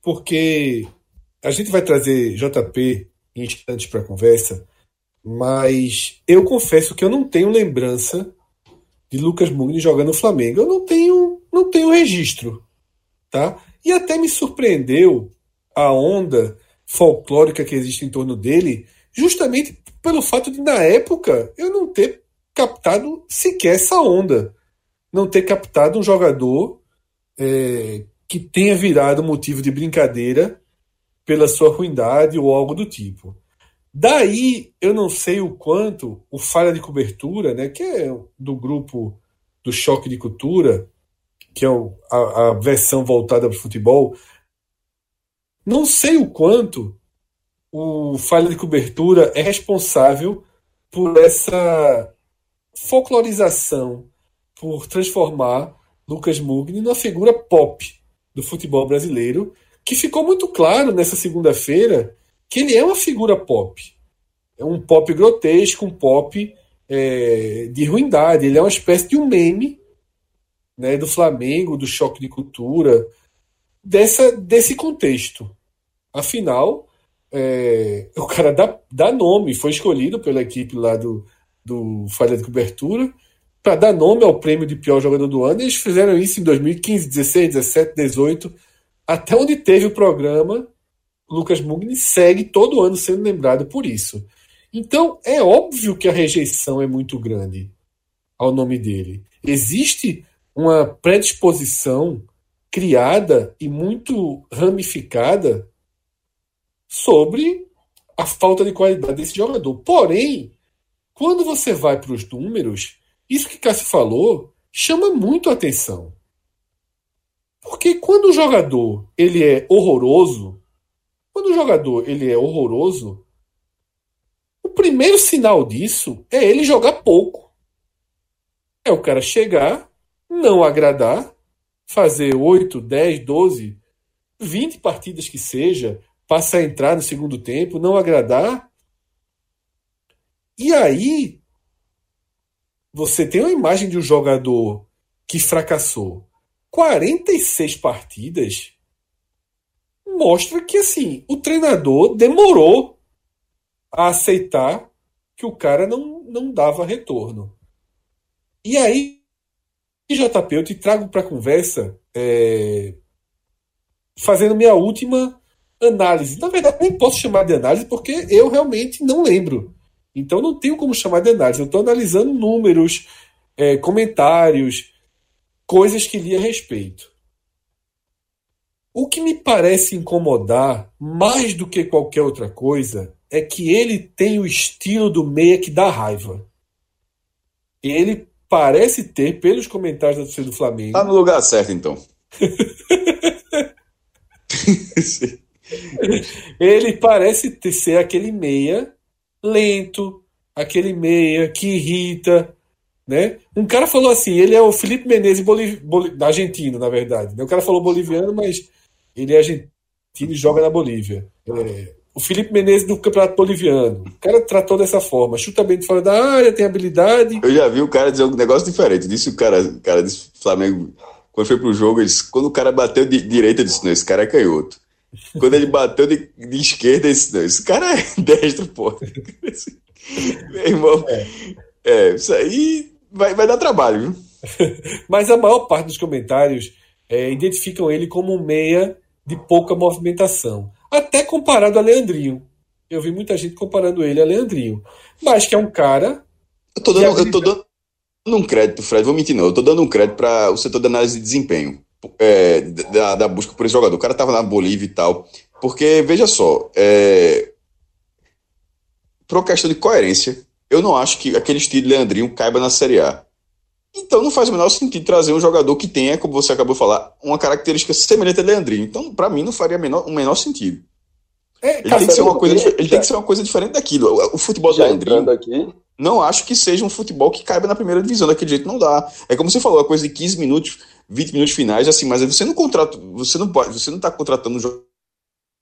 Porque a gente vai trazer JP em instantes para a conversa, mas eu confesso que eu não tenho lembrança de Lucas Mugni jogando no Flamengo. Eu não tenho, não tenho registro, tá? E até me surpreendeu a onda folclórica que existe em torno dele, justamente pelo fato de na época eu não ter captado sequer essa onda, não ter captado um jogador é, que tenha virado motivo de brincadeira pela sua ruindade ou algo do tipo. Daí eu não sei o quanto o falha de cobertura, né, que é do grupo do Choque de Cultura, que é a, a versão voltada para o futebol, não sei o quanto o falha de cobertura é responsável por essa folclorização, por transformar Lucas Mugni numa figura pop do futebol brasileiro, que ficou muito claro nessa segunda-feira que ele é uma figura pop. É um pop grotesco, um pop é, de ruindade. Ele é uma espécie de um meme né, do Flamengo, do choque de cultura, dessa, desse contexto. Afinal, é, o cara dá, dá nome, foi escolhido pela equipe lá do, do Falha de Cobertura para dar nome ao prêmio de pior jogador do ano. Eles fizeram isso em 2015, 16, 17, 18, até onde teve o programa. Lucas Mugni segue todo ano sendo lembrado por isso. Então, é óbvio que a rejeição é muito grande ao nome dele. Existe uma predisposição criada e muito ramificada sobre a falta de qualidade desse jogador. Porém, quando você vai para os números, isso que Cássio falou chama muito atenção. Porque quando o jogador ele é horroroso, quando o jogador ele é horroroso, o primeiro sinal disso é ele jogar pouco. É o cara chegar, não agradar, fazer 8, 10, 12, 20 partidas que seja, passar a entrar no segundo tempo, não agradar. E aí você tem uma imagem de um jogador que fracassou 46 partidas mostra que assim, o treinador demorou a aceitar que o cara não, não dava retorno. E aí, JP, eu te trago para a conversa é, fazendo minha última análise. Na verdade, nem posso chamar de análise porque eu realmente não lembro. Então não tenho como chamar de análise. Eu estou analisando números, é, comentários, coisas que li a respeito. O que me parece incomodar mais do que qualquer outra coisa é que ele tem o estilo do meia que dá raiva. Ele parece ter, pelos comentários da torcida do Flamengo. Tá no lugar certo, então. ele parece ter, ser aquele meia lento, aquele meia que irrita. Né? Um cara falou assim: ele é o Felipe Menezes Boliv... Boliv... argentino, na verdade. Né? O cara falou boliviano, mas ele é argentino e joga na Bolívia. É, o Felipe Menezes do Campeonato Boliviano. O cara tratou dessa forma, chuta bem de fora da área, tem habilidade. Eu já vi o cara dizer um negócio diferente. Disse o cara, o cara disse Flamengo, quando foi pro jogo, ele disse, quando o cara bateu de direita, ele disse, não, esse cara é canhoto. Quando ele bateu de, de esquerda, ele disse, não, esse cara é destro, pô. Meu irmão, é. é, isso aí vai, vai dar trabalho, viu? Mas a maior parte dos comentários é, identificam ele como um meia de pouca movimentação até comparado a Leandrinho. Eu vi muita gente comparando ele a Leandrinho. Mas que é um cara. Eu tô dando, eu tô dando um crédito, Fred, vou mentir não. Eu tô dando um crédito para o setor de análise de desempenho. É, da, da, busca por esse jogador. O cara tava na Bolívia e tal. Porque, veja só, é, por questão de coerência, eu não acho que aquele estilo de Leandrinho caiba na Série A. Então não faz o menor sentido trazer um jogador que tenha, como você acabou de falar, uma característica semelhante a Leandrinho. Então, para mim, não faria menor, o menor sentido. É, ele, tem que ser uma coisa, ele tem que ser uma coisa diferente daquilo. O, futebol do Leandrinho, aqui. não acho que seja um futebol que caiba na primeira divisão. Daquele jeito não dá. É como você falou, a coisa de 15 minutos, 20 minutos finais, assim, mas você não contrata, você não pode, você não está contratando um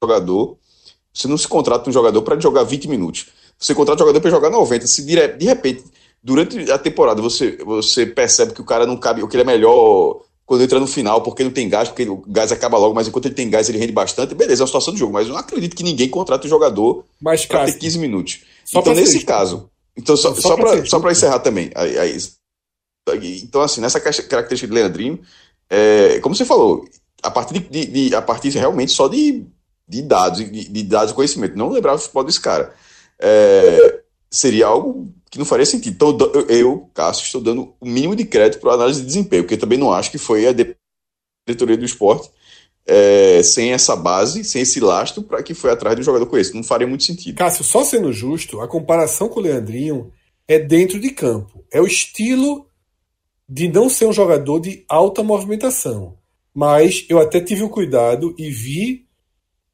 jogador, você não se contrata um jogador para jogar 20 minutos. Você contrata um jogador para jogar 90. Se de, de repente durante a temporada você, você percebe que o cara não cabe, o que ele é melhor quando entra no final, porque não tem gás, porque o gás acaba logo, mas enquanto ele tem gás, ele rende bastante. Beleza, é uma situação do jogo, mas eu não acredito que ninguém contrate um jogador para ter 15 minutos. então, nesse isso. caso, então, só, só, só para encerrar também, aí, aí, então, assim, nessa característica de Leandrinho, é, como você falou, a partir, de, de, a partir realmente só de, de dados, de, de dados e conhecimento, não lembrava o futebol desse cara. É, seria algo que não faria sentido. Então, eu, Cássio, estou dando o mínimo de crédito para a análise de desempenho, porque também não acho que foi a diretoria do esporte é, sem essa base, sem esse lastro, para que foi atrás do jogador com esse. Não faria muito sentido. Cássio, só sendo justo, a comparação com o Leandrinho é dentro de campo. É o estilo de não ser um jogador de alta movimentação. Mas eu até tive o cuidado e vi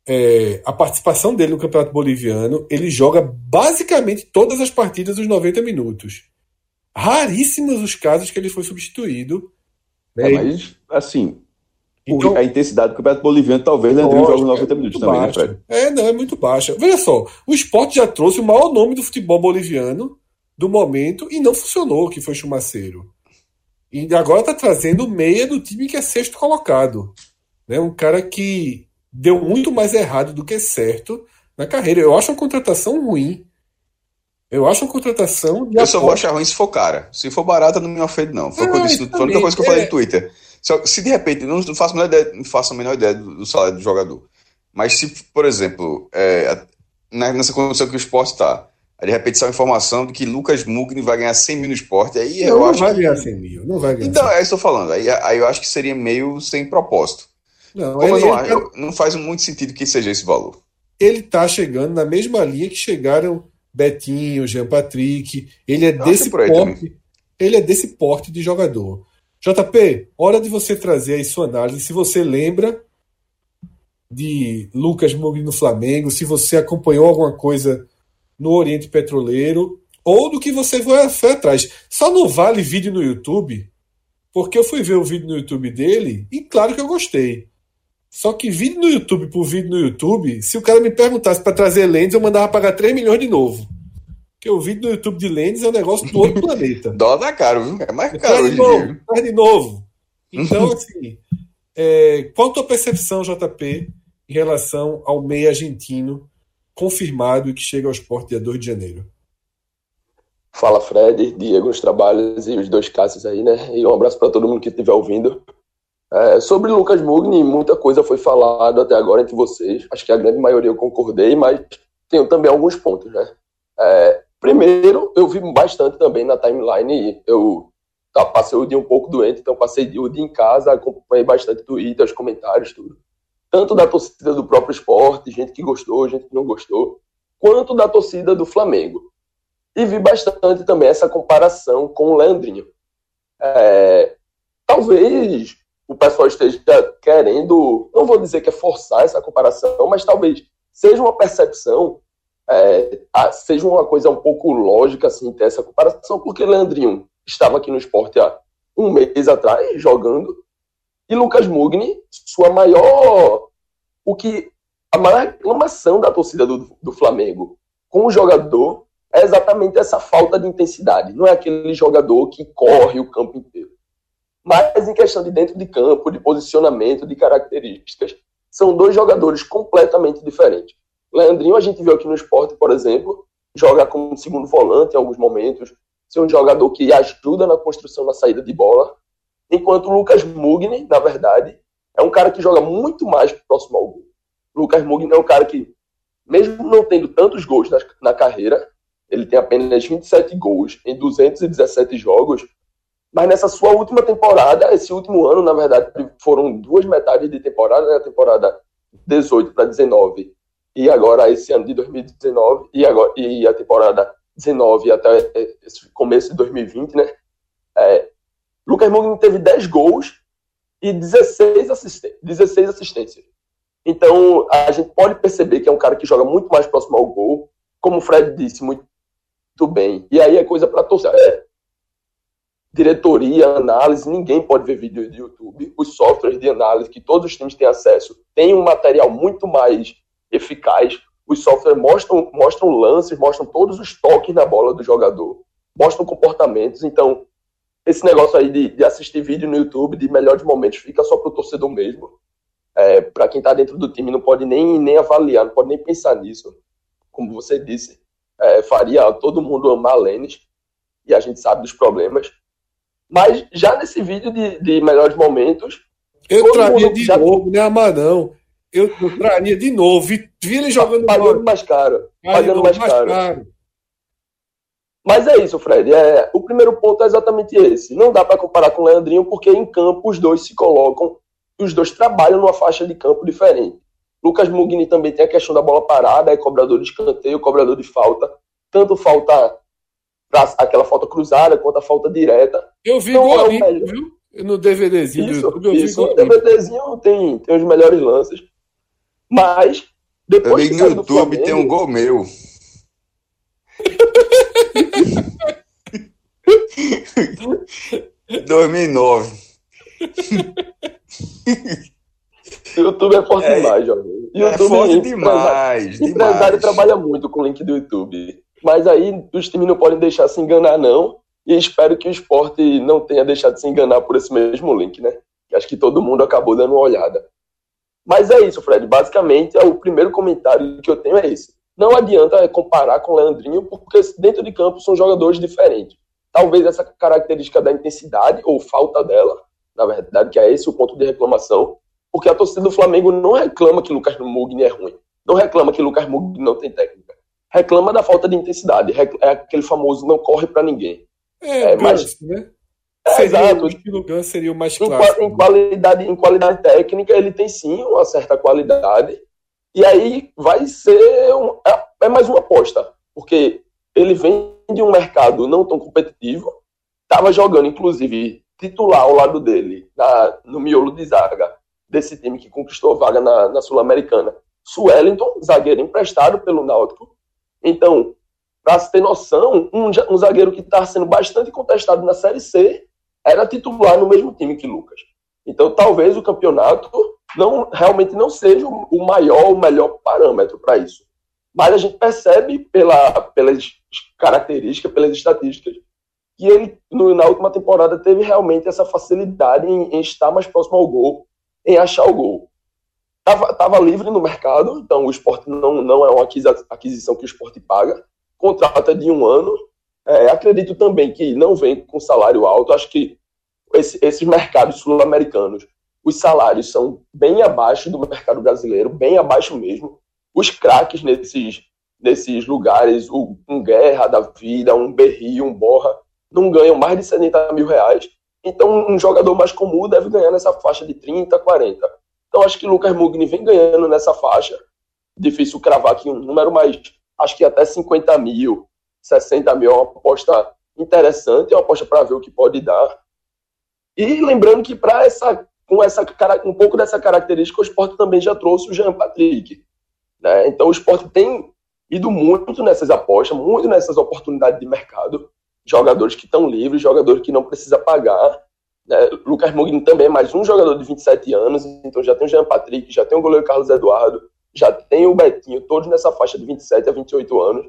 é, a participação dele no Campeonato Boliviano. Ele joga basicamente todas as partidas os 90 minutos. Raríssimos os casos que ele foi substituído. É, mas, assim, então, a intensidade do Campeonato Boliviano talvez entrou jogo 90 minutos também, né, Fred? É, não, é muito baixa. Veja só, o esporte já trouxe o maior nome do futebol boliviano do momento e não funcionou, que foi Chumaceiro. E agora está trazendo o meia do time que é sexto colocado. Né? Um cara que deu muito mais errado do que certo na carreira. Eu acho uma contratação ruim. Eu acho uma contratação. eu só vou achar ruim se for cara. Se for barata, não me ofende, não. Foi, ah, disse, foi a única coisa que eu falei é... no Twitter. Se, se, de repente, não, não, faço a menor ideia, não faço a menor ideia do, do salário do jogador. Mas se, por exemplo, é, nessa condição que o esporte está, de repente sai uma informação de que Lucas Mugni vai ganhar 100 mil no esporte. Aí não, eu não acho vai que... ganhar 100 mil, não vai ganhar. Então, é isso que eu tô falando. Aí, aí eu acho que seria meio sem propósito. Não, ele, eu não, ele tá... não faz muito sentido que seja esse valor. Ele tá chegando na mesma linha que chegaram Betinho, Jean Patrick. Ele é desse porte. Ele é desse porte de jogador. JP, hora de você trazer aí sua análise. Se você lembra de Lucas Mugni no Flamengo, se você acompanhou alguma coisa no Oriente Petroleiro ou do que você foi atrás. Só não vale vídeo no YouTube, porque eu fui ver o vídeo no YouTube dele e claro que eu gostei. Só que vídeo no YouTube por vídeo no YouTube, se o cara me perguntasse para trazer lentes, eu mandava pagar 3 milhões de novo. Porque o vídeo no YouTube de lentes é um negócio do outro planeta. Dó da caro, viu? É mais caro hoje de novo, Traz de novo. Então, assim, é, qual a tua percepção, JP, em relação ao meio argentino confirmado e que chega ao esporte dia 2 de janeiro. Fala Fred, Diego, os trabalhos e os dois casos aí, né? E um abraço para todo mundo que estiver ouvindo. É, sobre Lucas Mugni, muita coisa foi falada até agora entre vocês. Acho que a grande maioria eu concordei, mas tenho também alguns pontos, né? É, primeiro, eu vi bastante também na timeline. Eu tá, passei o dia um pouco doente, então passei o dia em casa, acompanhei bastante Twitter, os comentários, tudo tanto da torcida do próprio esporte, gente que gostou, gente que não gostou, quanto da torcida do Flamengo. E vi bastante também essa comparação com o Leandrinho. É, talvez o pessoal esteja querendo, não vou dizer que é forçar essa comparação, mas talvez seja uma percepção, é, seja uma coisa um pouco lógica assim, ter essa comparação, porque Leandrinho estava aqui no esporte há um mês atrás, jogando, e Lucas Mugni, sua maior. O que. A maior reclamação da torcida do, do Flamengo com o jogador é exatamente essa falta de intensidade. Não é aquele jogador que corre o campo inteiro. Mas em questão de dentro de campo, de posicionamento, de características, são dois jogadores completamente diferentes. Leandrinho, a gente viu aqui no esporte, por exemplo, joga como segundo volante em alguns momentos, ser um jogador que ajuda na construção na saída de bola, Enquanto o Lucas Mugni, na verdade, é um cara que joga muito mais próximo ao gol. O Lucas Mugni é um cara que, mesmo não tendo tantos gols na, na carreira, ele tem apenas 27 gols em 217 jogos, mas nessa sua última temporada, esse último ano, na verdade, foram duas metades de temporada, né? a temporada 18 para 19 e agora esse ano de 2019 e agora e a temporada 19 até esse começo de 2020, né? É, Lucas Mugni teve 10 gols e 16, assisten 16 assistências. Então, a gente pode perceber que é um cara que joga muito mais próximo ao gol, como o Fred disse muito, muito bem. E aí é coisa para torcer. É, diretoria, análise, ninguém pode ver vídeo de YouTube. Os softwares de análise que todos os times têm acesso têm um material muito mais eficaz. Os softwares mostram, mostram lances, mostram todos os toques na bola do jogador, mostram comportamentos. Então, esse negócio aí de, de, assistir vídeo no YouTube de melhores momentos fica só pro torcedor mesmo. É, para quem tá dentro do time não pode nem, nem avaliar, não pode nem pensar nisso. Como você disse, é, faria todo mundo amar Lênis e a gente sabe dos problemas. Mas já nesse vídeo de, de melhores momentos. Eu traria de já... novo, né, Amadão? Eu, traria de novo. Vi ele jogando pagando mais caro. Pagando mais, mais caro. caro. Mas é isso, Fred. É, o primeiro ponto é exatamente esse. Não dá para comparar com o Leandrinho, porque em campo os dois se colocam, os dois trabalham numa faixa de campo diferente. Lucas Mugni também tem a questão da bola parada, é cobrador de escanteio, cobrador de falta. Tanto falta pra aquela falta cruzada quanto a falta direta. Eu vi gol é ali, viu? No DVDzinho isso, do YouTube, eu isso, vi. No DVDzinho tem, tem os melhores lances. Mas, depois que no YouTube Flamengo, tem um gol meu. 2009. YouTube é forte é, demais, jovem. YouTube é forte é demais. O empresário trabalha muito com o link do YouTube. Mas aí os times não podem deixar se enganar, não. E espero que o esporte não tenha deixado de se enganar por esse mesmo link, né? Acho que todo mundo acabou dando uma olhada. Mas é isso, Fred. Basicamente, é o primeiro comentário que eu tenho é esse. Não adianta comparar com o Leandrinho, porque dentro de campo são jogadores diferentes. Talvez essa característica da intensidade, ou falta dela, na verdade, que é esse o ponto de reclamação, porque a torcida do Flamengo não reclama que Lucas Mugni é ruim. Não reclama que Lucas Mugni não tem técnica. Reclama da falta de intensidade. É aquele famoso não corre para ninguém. É, é mas, né? É, seria, exato. O estilo Gun seria o mais clássico. Em, em, qualidade, em qualidade técnica, ele tem sim uma certa qualidade. E aí vai ser. Um, é, é mais uma aposta. Porque ele vem de um mercado não tão competitivo. Estava jogando, inclusive, titular ao lado dele, na, no miolo de zaga, desse time que conquistou vaga na, na Sul-Americana. Suellington, zagueiro emprestado pelo Náutico. Então, para se ter noção, um, um zagueiro que está sendo bastante contestado na Série C era titular no mesmo time que Lucas. Então, talvez o campeonato não realmente não seja o maior, o melhor parâmetro para isso. Mas a gente percebe pela, pelas características, pelas estatísticas, que ele, no, na última temporada, teve realmente essa facilidade em, em, estar mais próximo ao gol, em achar o gol. Tava, tava livre no mercado, então o esporte não, não é uma aquisição que o esporte paga. Contrato é de um ano. É, acredito também que não vem com salário alto. Acho que esse, esses mercados sul-americanos, os salários são bem abaixo do mercado brasileiro, bem abaixo mesmo. Os craques nesses, nesses lugares, o, um Guerra da Vida, um Berri, um Borra, não ganham mais de 70 mil reais. Então, um jogador mais comum deve ganhar nessa faixa de 30, 40. Então, acho que Lucas Mugni vem ganhando nessa faixa. Difícil cravar aqui um número, mas acho que até 50 mil, 60 mil é uma aposta interessante, é uma aposta para ver o que pode dar. E lembrando que para essa com essa um pouco dessa característica, o esporte também já trouxe o Jean Patrick. Né? Então o esporte tem ido muito nessas apostas, muito nessas oportunidades de mercado jogadores que estão livres, jogadores que não precisa pagar. Né? Lucas Mugni também é mais um jogador de 27 anos, então já tem o Jean Patrick, já tem o goleiro Carlos Eduardo, já tem o Betinho, todos nessa faixa de 27 a 28 anos,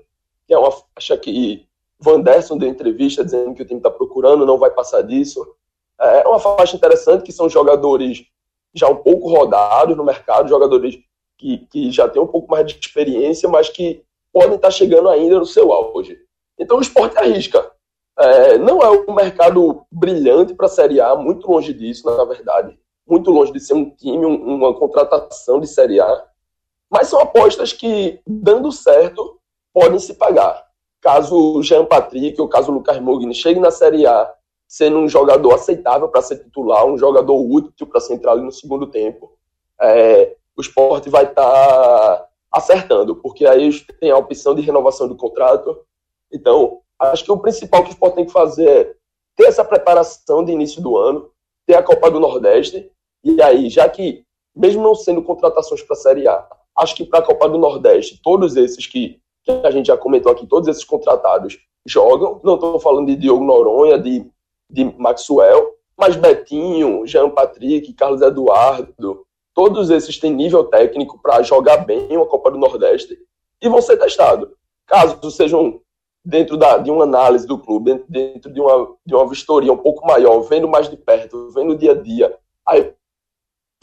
que é uma faixa que Vanderson deu entrevista dizendo que o time está procurando, não vai passar disso. É uma faixa interessante, que são jogadores já um pouco rodados no mercado, jogadores que, que já têm um pouco mais de experiência, mas que podem estar tá chegando ainda no seu auge. Então o esporte arrisca. É, não é um mercado brilhante para a Série A, muito longe disso, na verdade. Muito longe de ser um time, um, uma contratação de Série A. Mas são apostas que, dando certo, podem se pagar. Caso o Jean Patrick ou caso Lucas Mugni chegue na Série A sendo um jogador aceitável para ser titular, um jogador útil para ser entrado no segundo tempo, é, o esporte vai estar tá acertando, porque aí tem a opção de renovação do contrato. Então, Acho que o principal que o esporte tem que fazer é ter essa preparação de início do ano, ter a Copa do Nordeste, e aí, já que, mesmo não sendo contratações para a Série A, acho que para a Copa do Nordeste, todos esses que, que a gente já comentou aqui, todos esses contratados jogam. Não estou falando de Diogo Noronha, de, de Maxwell, mas Betinho, Jean Patrick, Carlos Eduardo, todos esses têm nível técnico para jogar bem uma Copa do Nordeste e vão ser testados. Caso sejam dentro da, de uma análise do clube, dentro, de, uma, de uma vistoria um pouco maior, vendo mais de perto, vendo o dia a dia, a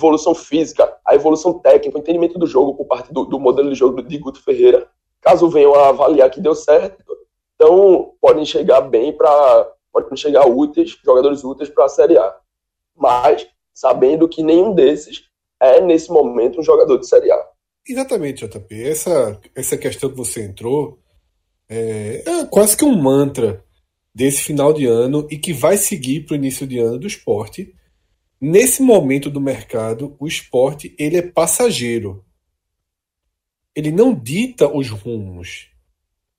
evolução física, a evolução técnica, o entendimento do jogo por parte do, do modelo de jogo de Guto Ferreira, caso venham a avaliar que deu certo, então podem chegar bem para podem chegar úteis, jogadores úteis para a Série A. Mas sabendo que nenhum desses é nesse momento um jogador de Série A. Exatamente, JP. Essa essa questão que você entrou é, é quase que um mantra desse final de ano e que vai seguir para o início de ano do esporte. Nesse momento do mercado, o esporte ele é passageiro. Ele não dita os rumos.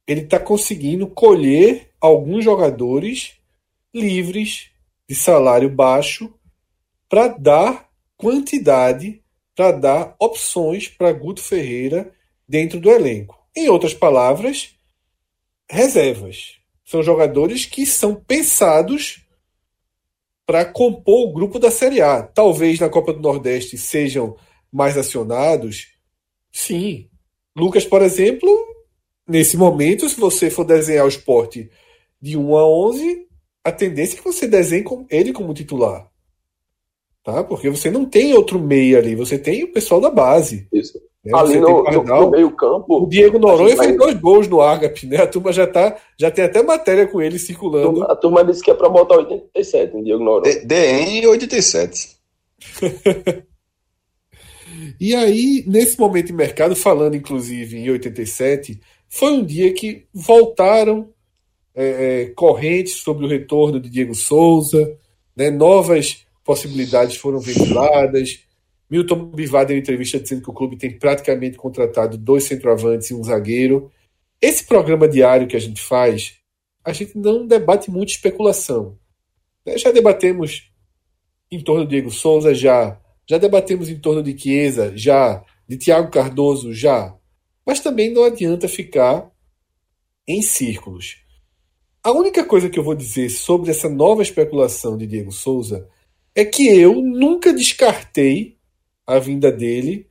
ele está conseguindo colher alguns jogadores livres de salário baixo para dar quantidade, para dar opções para Guto Ferreira dentro do elenco. Em outras palavras, reservas. São jogadores que são pensados para compor o grupo da Série A. Talvez na Copa do Nordeste sejam mais acionados. Sim. Lucas, por exemplo, nesse momento, se você for desenhar o esporte de 1 a 11, a tendência é que você desenhe ele como titular. Tá? Porque você não tem outro meio ali, você tem o pessoal da base. Isso. Né? Ali no, no, meio campo. O Diego Noronha fez dois gols no Argap, né? A turma já tá, já tem até matéria com ele circulando. A turma disse que é para botar 87 em Diego Noronha. DN 87. e aí, nesse momento de mercado, falando inclusive em 87, foi um dia que voltaram é, é, correntes sobre o retorno de Diego Souza, né? novas possibilidades foram ventiladas Milton Bivar deu entrevista dizendo que o clube tem praticamente contratado dois centroavantes e um zagueiro. Esse programa diário que a gente faz, a gente não debate muito especulação. Né, já debatemos em torno de Diego Souza, já. Já debatemos em torno de Chiesa, já. De Thiago Cardoso, já. Mas também não adianta ficar em círculos. A única coisa que eu vou dizer sobre essa nova especulação de Diego Souza é que eu nunca descartei a vinda dele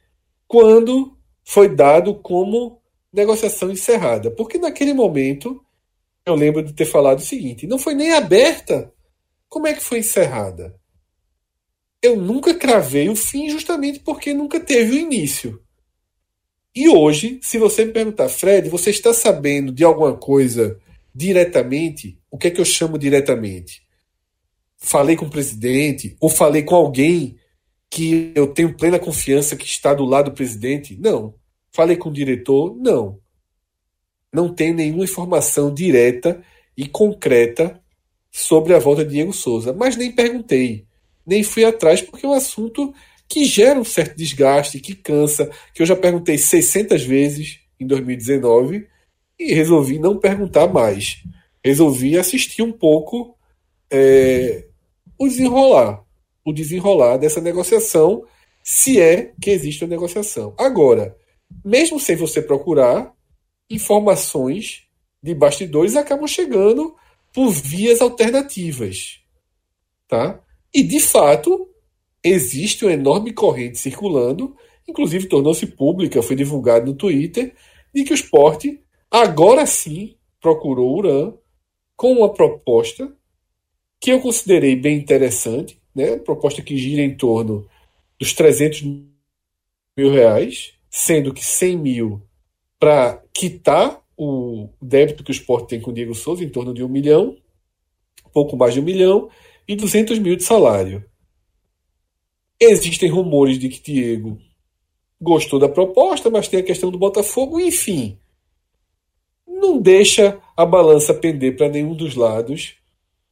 quando foi dado como negociação encerrada. Porque naquele momento eu lembro de ter falado o seguinte: não foi nem aberta. Como é que foi encerrada? Eu nunca cravei o fim justamente porque nunca teve o início. E hoje, se você me perguntar, Fred, você está sabendo de alguma coisa diretamente? O que é que eu chamo diretamente? Falei com o presidente ou falei com alguém que eu tenho plena confiança que está do lado do presidente? Não. Falei com o diretor? Não. Não tenho nenhuma informação direta e concreta sobre a volta de Diego Souza, mas nem perguntei, nem fui atrás, porque é um assunto que gera um certo desgaste, que cansa, que eu já perguntei 600 vezes em 2019 e resolvi não perguntar mais. Resolvi assistir um pouco é, o desenrolar o desenrolar dessa negociação, se é que existe uma negociação. Agora, mesmo sem você procurar, informações de bastidores acabam chegando por vias alternativas. Tá? E, de fato, existe uma enorme corrente circulando, inclusive tornou-se pública, foi divulgado no Twitter, de que o esporte agora sim procurou o Uran com uma proposta que eu considerei bem interessante, né? Proposta que gira em torno dos 300 mil reais, sendo que 100 mil para quitar o débito que o esporte tem com o Diego Souza, em torno de um milhão, pouco mais de um milhão, e 200 mil de salário. Existem rumores de que Diego gostou da proposta, mas tem a questão do Botafogo, enfim. Não deixa a balança pender para nenhum dos lados.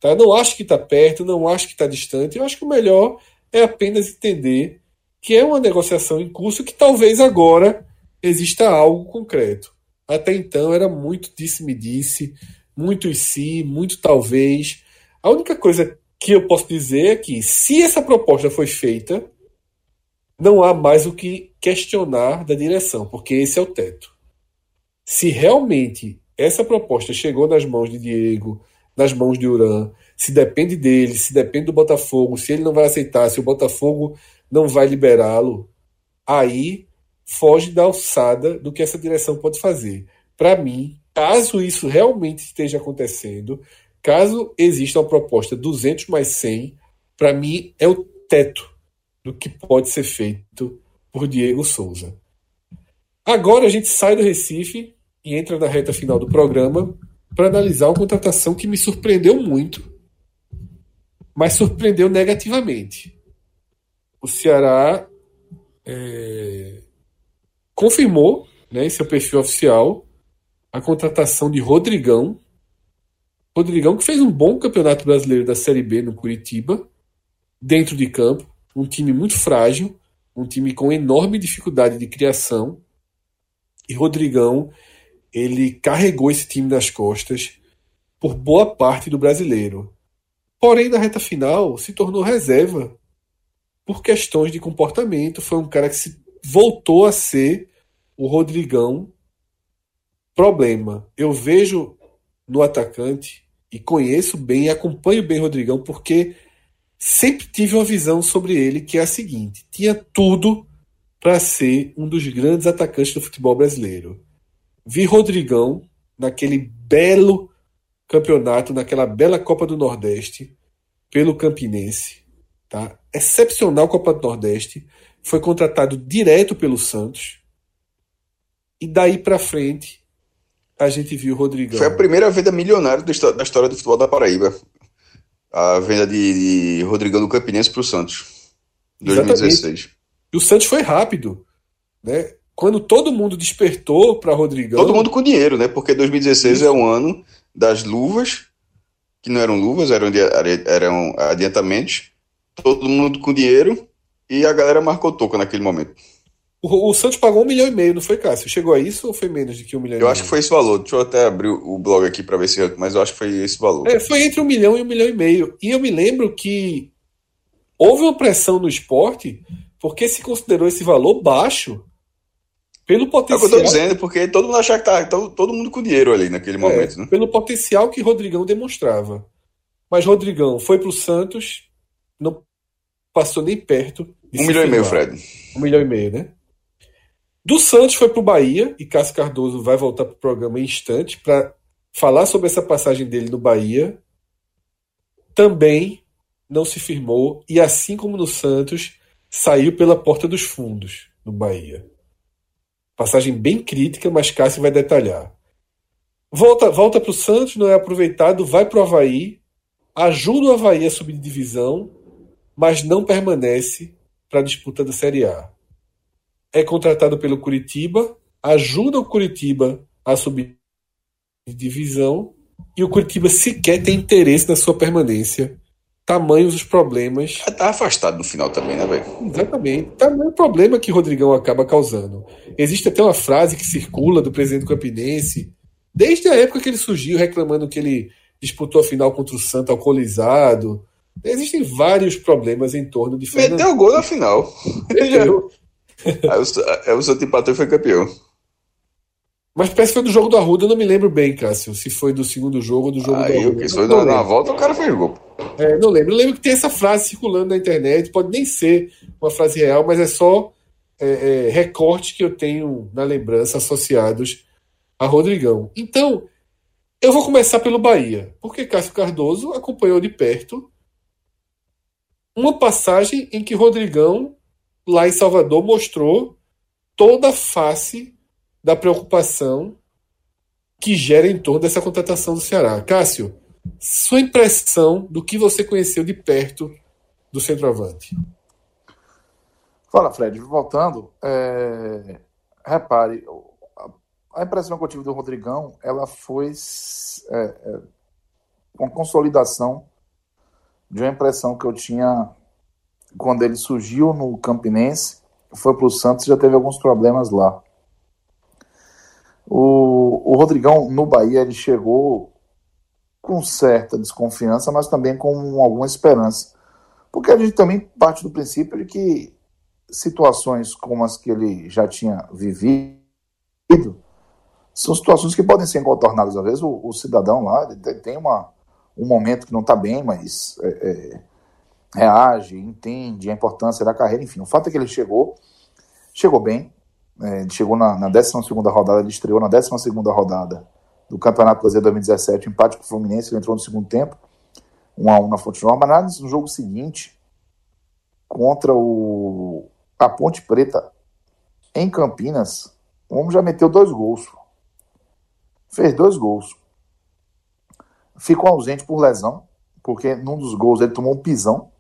Tá? Não acho que está perto, não acho que está distante. Eu acho que o melhor é apenas entender que é uma negociação em curso que talvez agora exista algo concreto. Até então era muito disse-me-disse, muito e si, muito talvez. A única coisa que eu posso dizer é que, se essa proposta foi feita, não há mais o que questionar da direção, porque esse é o teto. Se realmente essa proposta chegou nas mãos de Diego, nas mãos de Uran, se depende dele, se depende do Botafogo, se ele não vai aceitar, se o Botafogo não vai liberá-lo, aí foge da alçada do que essa direção pode fazer. Para mim, caso isso realmente esteja acontecendo, caso exista uma proposta 200 mais 100, para mim é o teto do que pode ser feito por Diego Souza. Agora a gente sai do Recife e entra na reta final do programa para analisar uma contratação que me surpreendeu muito, mas surpreendeu negativamente. O Ceará é, confirmou né, em seu perfil oficial a contratação de Rodrigão. Rodrigão que fez um bom campeonato brasileiro da Série B no Curitiba, dentro de campo, um time muito frágil, um time com enorme dificuldade de criação. E Rodrigão ele carregou esse time nas costas por boa parte do brasileiro. Porém, na reta final, se tornou reserva por questões de comportamento. Foi um cara que se voltou a ser o Rodrigão problema. Eu vejo no atacante e conheço bem e acompanho bem o Rodrigão porque sempre tive uma visão sobre ele que é a seguinte: tinha tudo para ser um dos grandes atacantes do futebol brasileiro. Vi Rodrigão naquele belo campeonato, naquela bela Copa do Nordeste, pelo Campinense, tá? Excepcional Copa do Nordeste, foi contratado direto pelo Santos. E daí para frente a gente viu o Rodrigão. Foi a primeira venda milionária da história do futebol da Paraíba. A venda de, de Rodrigão do Campinense para o Santos. 2016. Exatamente. E o Santos foi rápido, né? Quando todo mundo despertou para Rodrigão. Todo mundo com dinheiro, né? Porque 2016 Isso. é um ano das luvas, que não eram luvas, eram, eram adiantamentos. Todo mundo com dinheiro e a galera marcou toca naquele momento. O, o, Santos pagou um milhão e meio, não foi, Cássio? Chegou a isso ou foi menos de que um milhão Eu acho que foi esse valor. Deixa eu até abrir o blog aqui para ver se. Mas eu acho que foi esse valor. É, foi entre um milhão e um milhão e meio. E eu me lembro que houve uma pressão no esporte porque se considerou esse valor baixo pelo potencial. É o que eu tô dizendo, porque todo mundo achava que tá todo, todo mundo com dinheiro ali naquele é, momento. Né? Pelo potencial que Rodrigão demonstrava. Mas Rodrigão foi para o Santos, não passou nem perto. um milhão firmar. e meio, Fred. Um milhão e meio, né? Do Santos foi para o Bahia, e Cássio Cardoso vai voltar para o programa em instante para falar sobre essa passagem dele no Bahia. Também não se firmou, e assim como no Santos, saiu pela porta dos fundos no Bahia. Passagem bem crítica, mas Cássio vai detalhar. Volta, volta para o Santos, não é aproveitado, vai para o Havaí, ajuda o Havaí a subir de divisão, mas não permanece para a disputa da Série A. É contratado pelo Curitiba, ajuda o Curitiba a subir de divisão e o Curitiba sequer tem interesse na sua permanência tamanhos os problemas. Tá afastado no final também, né, velho? Exatamente. Tamanho o problema que Rodrigão acaba causando. Existe até uma frase que circula do presidente do Campinense, desde a época que ele surgiu, reclamando que ele disputou a final contra o Santo alcoolizado. Existem vários problemas em torno de Fernando. Meteu o gol na final. Meteu. Aí o, o Santo empatou e foi campeão. Mas parece que foi do jogo do Arruda, eu não me lembro bem, Cássio, se foi do segundo jogo ou do jogo Aí, do Arruda. Aí, foi na, na volta, o cara fez gol. É, não lembro. Eu lembro que tem essa frase circulando na internet, pode nem ser uma frase real, mas é só é, é, recorte que eu tenho na lembrança associados a Rodrigão. Então, eu vou começar pelo Bahia, porque Cássio Cardoso acompanhou de perto uma passagem em que Rodrigão, lá em Salvador, mostrou toda a face da preocupação que gera em torno dessa contratação do Ceará. Cássio, sua impressão do que você conheceu de perto do centroavante. Fala, Fred. Voltando, é... repare, a impressão que eu tive do Rodrigão, ela foi é, é, uma consolidação de uma impressão que eu tinha quando ele surgiu no Campinense, foi para o Santos e já teve alguns problemas lá. O, o Rodrigão, no Bahia, ele chegou com certa desconfiança, mas também com alguma esperança. Porque a gente também parte do princípio de que situações como as que ele já tinha vivido são situações que podem ser contornadas. Às vezes o, o cidadão lá tem uma, um momento que não está bem, mas é, é, reage, entende a importância da carreira. Enfim, o fato é que ele chegou, chegou bem, é, chegou na, na 12 rodada, ele estreou na 12 rodada do Campeonato Brasileiro 2017, empate com o Fluminense, ele entrou no segundo tempo, 1 a 1 na Fonte Nova, mas no jogo seguinte, contra o a Ponte Preta, em Campinas, o homem já meteu dois gols. Fez dois gols. Ficou ausente por lesão, porque num dos gols ele tomou um pisão.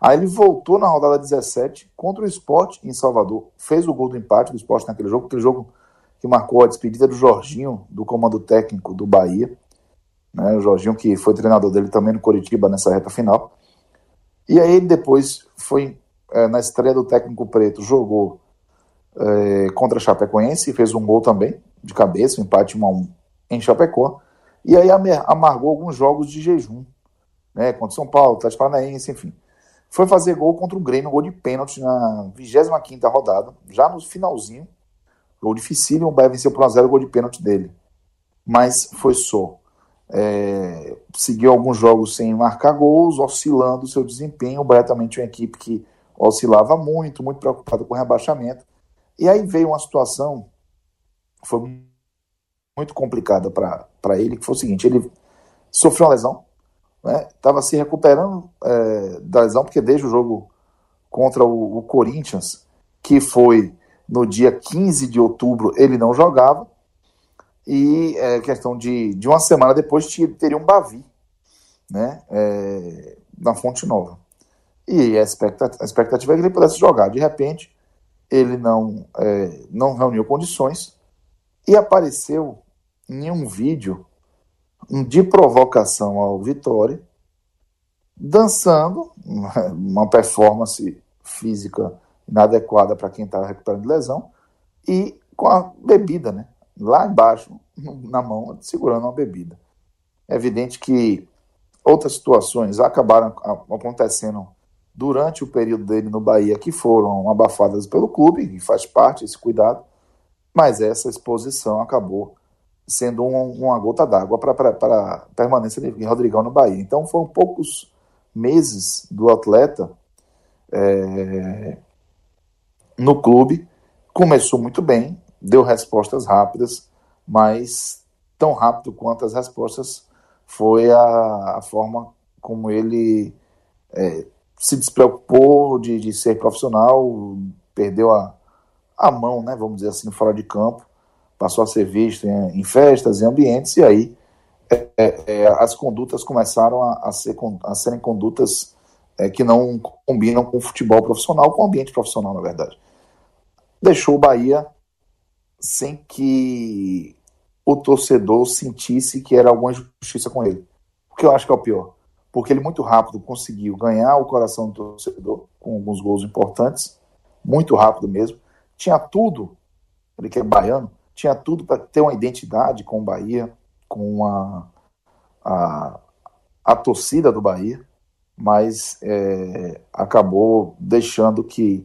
Aí ele voltou na rodada 17 contra o Sport em Salvador. Fez o gol do empate do Sport naquele jogo, aquele jogo que marcou a despedida do Jorginho, do comando técnico do Bahia. Né, o Jorginho, que foi treinador dele também no Coritiba nessa reta final. E aí ele depois foi, é, na estreia do técnico preto, jogou é, contra a Chapecoense e fez um gol também. de cabeça, um empate 1 a 1 em Chapecó, e aí amargou alguns jogos de jejum, né, contra São Paulo, Atlético Paranaense, enfim. Foi fazer gol contra o Grêmio, gol de pênalti na 25ª rodada, já no finalzinho, gol difícil, o Bahia venceu por 1x0 o gol de pênalti dele. Mas foi só. É, seguiu alguns jogos sem marcar gols, oscilando o seu desempenho. O Bahia também tinha uma equipe que oscilava muito, muito preocupada com o rebaixamento. E aí veio uma situação que foi muito complicada para ele, que foi o seguinte, ele sofreu uma lesão, estava né, se recuperando é, da lesão, porque desde o jogo contra o, o Corinthians, que foi no dia 15 de outubro, ele não jogava, e é, questão de, de uma semana depois teria um Bavi, né, é, na Fonte Nova. E a expectativa, a expectativa é que ele pudesse jogar. De repente, ele não, é, não reuniu condições e apareceu em um vídeo de provocação ao Vitória, dançando, uma performance física inadequada para quem estava recuperando de lesão, e com a bebida, né? Lá embaixo, na mão, segurando uma bebida. É evidente que outras situações acabaram acontecendo durante o período dele no Bahia que foram abafadas pelo clube, e faz parte esse cuidado, mas essa exposição acabou sendo um, uma gota d'água para a permanência de Rodrigão no Bahia. Então foram poucos meses do atleta é, no clube, começou muito bem, deu respostas rápidas, mas tão rápido quanto as respostas foi a, a forma como ele é, se despreocupou de, de ser profissional, perdeu a, a mão, né, vamos dizer assim, fora de campo, passou a ser visto em, em festas, em ambientes, e aí é, é, é as condutas começaram a, a, ser, a serem condutas é, que não combinam com o futebol profissional, com o ambiente profissional, na verdade. Deixou o Bahia sem que o torcedor sentisse que era alguma injustiça com ele. O que eu acho que é o pior porque ele muito rápido conseguiu ganhar o coração do torcedor com alguns gols importantes, muito rápido mesmo. Tinha tudo, ele que é baiano, tinha tudo para ter uma identidade com o Bahia, com a, a, a torcida do Bahia, mas é, acabou deixando que,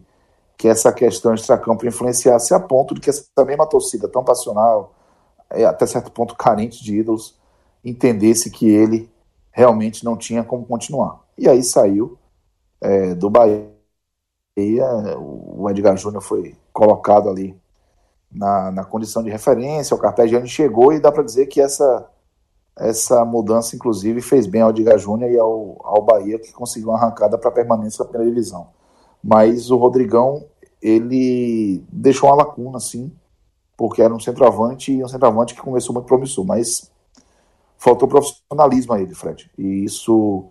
que essa questão extracampo influenciasse a ponto de que essa mesma torcida tão passional, é, até certo ponto carente de ídolos, entendesse que ele realmente não tinha como continuar. E aí saiu é, do Bahia, o Edgar Júnior foi colocado ali na, na condição de referência, o Carpegiani chegou e dá para dizer que essa, essa mudança, inclusive, fez bem ao Edgar Júnior e ao, ao Bahia, que conseguiu uma arrancada para permanência na primeira divisão. Mas o Rodrigão, ele deixou uma lacuna, sim, porque era um centroavante e um centroavante que começou muito promissor, mas faltou profissionalismo a ele, Fred. E isso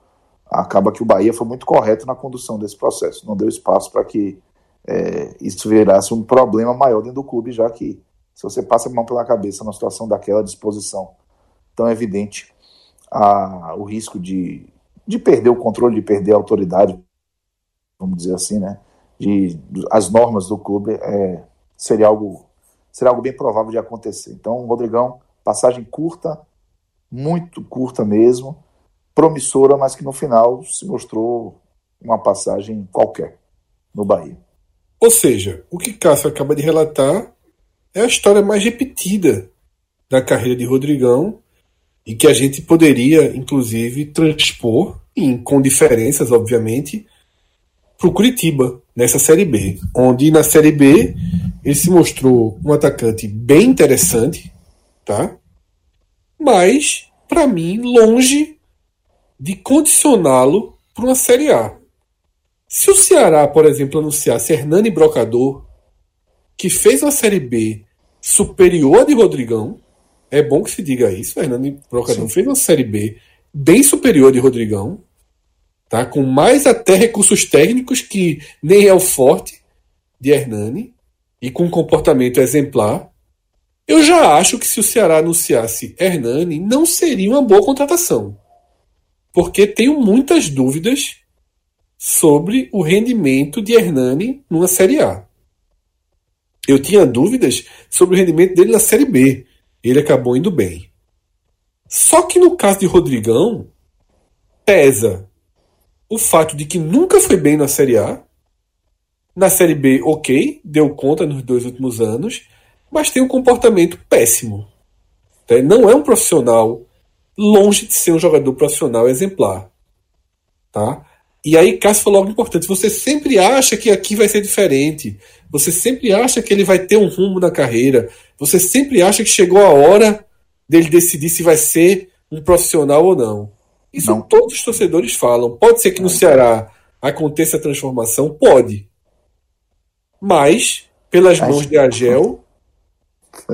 acaba que o Bahia foi muito correto na condução desse processo. Não deu espaço para que é, isso virasse um problema maior dentro do clube, já que se você passa a mão pela cabeça numa situação daquela disposição tão evidente, a, o risco de, de perder o controle, de perder a autoridade, vamos dizer assim, né? De, as normas do clube é, seria algo seria algo bem provável de acontecer. Então, Rodrigão, passagem curta, muito curta mesmo, promissora, mas que no final se mostrou uma passagem qualquer no Bahia. Ou seja, o que Cássio acaba de relatar é a história mais repetida da carreira de Rodrigão e que a gente poderia, inclusive, transpor, em, com diferenças, obviamente, para o Curitiba, nessa Série B, onde na Série B ele se mostrou um atacante bem interessante, tá? mas, para mim, longe de condicioná-lo para uma Série A. Se o Ceará, por exemplo, anunciasse Hernani Brocador, que fez uma Série B superior à de Rodrigão, é bom que se diga isso, Hernani Brocador Sim. fez uma Série B bem superior à de Rodrigão, tá? com mais até recursos técnicos que nem é o forte de Hernani, e com um comportamento exemplar, eu já acho que se o Ceará anunciasse Hernani, não seria uma boa contratação. Porque tenho muitas dúvidas sobre o rendimento de Hernani numa Série A. Eu tinha dúvidas sobre o rendimento dele na Série B. Ele acabou indo bem. Só que no caso de Rodrigão, pesa o fato de que nunca foi bem na Série A. Na Série B, ok, deu conta nos dois últimos anos, mas tem um comportamento péssimo. Tá? Não é um profissional longe de ser um jogador profissional exemplar. Tá? E aí Cássio falou algo importante. Você sempre acha que aqui vai ser diferente. Você sempre acha que ele vai ter um rumo na carreira. Você sempre acha que chegou a hora dele decidir se vai ser um profissional ou não. Isso não. todos os torcedores falam. Pode ser que no Ceará aconteça a transformação? Pode. Mas, pelas mãos de Agel.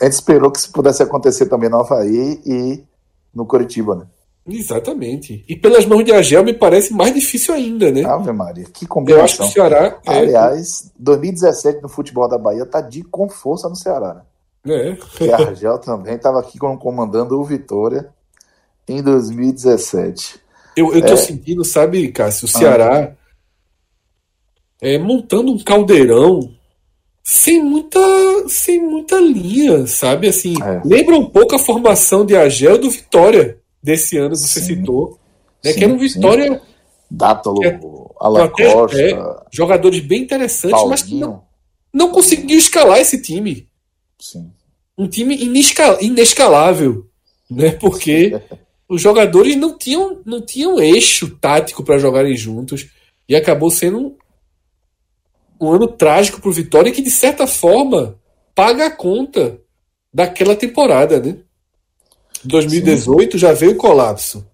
A gente esperou que isso pudesse acontecer também no Havaí e no Curitiba, né? Exatamente. E pelas mãos de Agel me parece mais difícil ainda, né? Ave Maria, que combinação. Eu acho que o Ceará. É... Aliás, 2017 no futebol da Bahia tá de com força no Ceará, né? É. E a Argel também estava aqui comandando o Vitória em 2017. Eu, eu tô é... sentindo, sabe, Cássio, o Ceará ah. é, montando um caldeirão sem muita, sem muita linha, sabe? Assim, é. lembra um pouco a formação de Agel do Vitória desse ano, você sim. citou. Né, sim, que era um Vitória. Dátalo, é, Alan Costa. É, jogadores bem interessantes, Paulinho. mas que não, não conseguiu escalar esse time. Sim. Um time inescal, inescalável. Né, porque os jogadores não tinham, não tinham eixo tático para jogarem juntos. E acabou sendo um, um ano trágico para o Vitória que, de certa forma, paga a conta daquela temporada, né? 2018 Sim. já veio o colapso.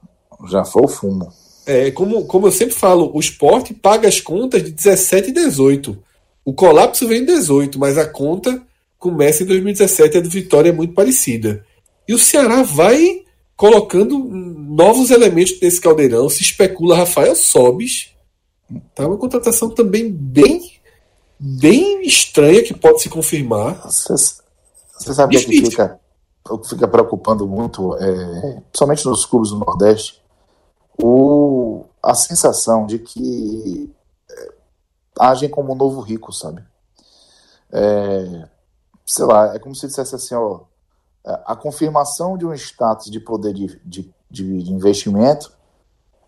Já foi o fumo. É, como, como eu sempre falo, o esporte paga as contas de 17 e 18. O colapso vem em 18, mas a conta começa em 2017 e a do Vitória é muito parecida. E o Ceará vai colocando novos elementos nesse caldeirão. Se especula Rafael Sobis. Tá uma contratação também bem bem estranha que pode se confirmar. Você sabe o que fica? O que fica preocupando muito, é, principalmente nos clubes do Nordeste, o, a sensação de que é, agem como um novo rico, sabe? É, sei lá, é como se dissesse assim, ó, a confirmação de um status de poder de, de, de investimento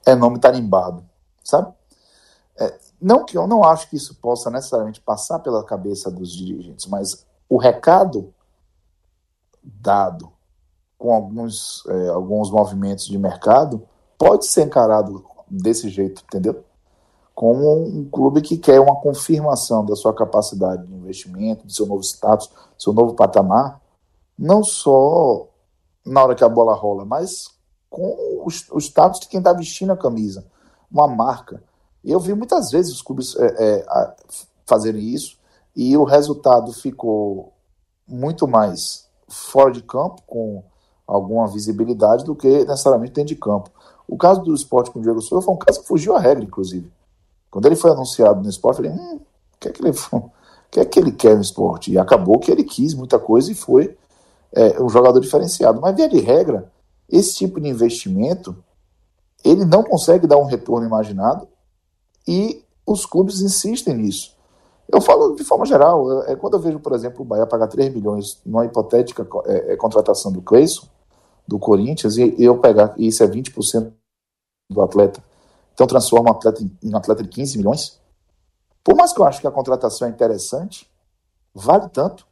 é nome tarimbado, sabe? É, não que eu não acho que isso possa necessariamente passar pela cabeça dos dirigentes, mas o recado dado com alguns, é, alguns movimentos de mercado, pode ser encarado desse jeito, entendeu? Como um clube que quer uma confirmação da sua capacidade de investimento, do seu novo status, do seu novo patamar, não só na hora que a bola rola, mas com o, status de quem está vestindo a camisa, uma marca. Eu vi muitas vezes os clubes é, é, fazerem isso e o resultado ficou muito mais fora de campo, com alguma visibilidade, do que necessariamente dentro de campo. O caso do esporte com o Diego Souza foi um caso que fugiu à regra, inclusive. Quando ele foi anunciado no esporte, eu falei, hum, o que é que ele, o que é que ele quer no esporte? E acabou que ele quis muita coisa e foi é, um jogador diferenciado. Mas, via de regra, esse tipo de investimento, ele não consegue dar um retorno imaginado e os clubes insistem nisso. Eu falo de forma geral, é, quando eu vejo, por exemplo, o Bahia pagar 3 milhões numa hipotética é, é, contratação do Cleison, do Corinthians, e, eu pegar, e isso é 20% do atleta, então transforma um atleta em, um atleta de 15 milhões. Por mais que eu acho que a contratação é interessante, vale tanto.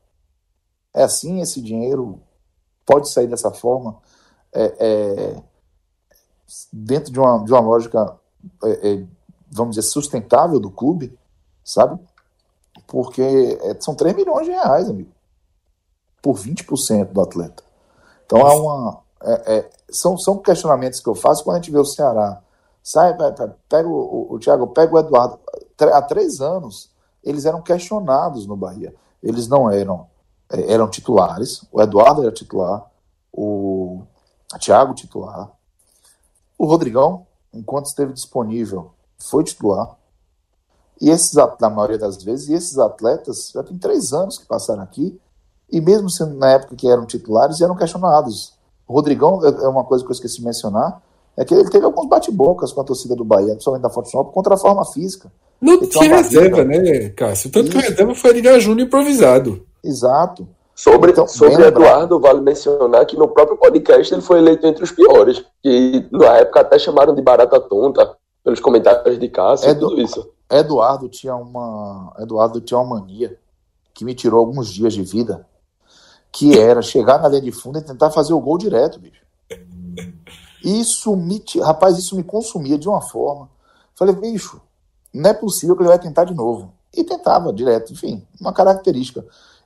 É assim, esse dinheiro pode sair dessa forma, é, é, dentro de uma, de uma lógica, é, é vamos dizer, sustentável do clube, sabe? Porque é, são 3 milhões de reais, amigo, por 20% do atleta. Então é uma. É, é, são, são questionamentos que eu faço quando a gente vê o Ceará. Sai, pega o, o, o Thiago, pega o Eduardo. Há três anos, eles eram questionados no Bahia. Eles não eram. É, eram titulares. O Eduardo era titular. O Thiago, titular. O Rodrigão, enquanto esteve disponível, foi titular. E esses, na maioria das vezes, e esses atletas já tem três anos que passaram aqui, e mesmo sendo na época que eram titulares, eram questionados. O Rodrigão, é, é uma coisa que eu esqueci de mencionar, é que ele teve alguns bate-bocas com a torcida do Bahia, principalmente da Forte Nova, contra a forma física. Não tinha reserva, né, Cássio? Tanto Isso. que a reserva foi Edgar Júnior improvisado. Exato. Sobre, então, sobre Eduardo, vale mencionar que no próprio podcast ele foi eleito entre os piores. Que na época até chamaram de barata tonta pelos comentários de Cássio Edu, e tudo isso. Eduardo tinha uma. Eduardo tinha uma mania que me tirou alguns dias de vida. Que era chegar na linha de fundo e tentar fazer o gol direto, bicho. Isso me. Rapaz, isso me consumia de uma forma. Falei, bicho, não é possível que ele vai tentar de novo. E tentava direto, enfim, uma característica.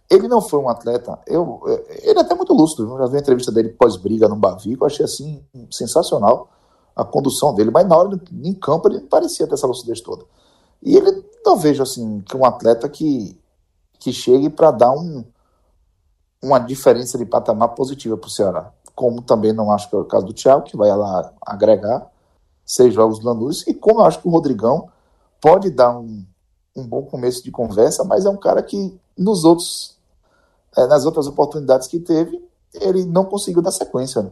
Ele não foi um atleta, eu, ele é até muito lúcido, eu já vi a entrevista dele pós-briga no Bavico, eu achei assim sensacional a condução dele, mas na hora em campo ele não parecia ter essa lucidez toda. E ele não vejo assim que um atleta que, que chegue para dar um, uma diferença de patamar positiva para o Ceará. Como também não acho que é o caso do Thiago, que vai lá agregar seis jogos do Lanús, e como eu acho que o Rodrigão pode dar um, um bom começo de conversa, mas é um cara que nos outros, é, nas outras oportunidades que teve, ele não conseguiu dar sequência. Né?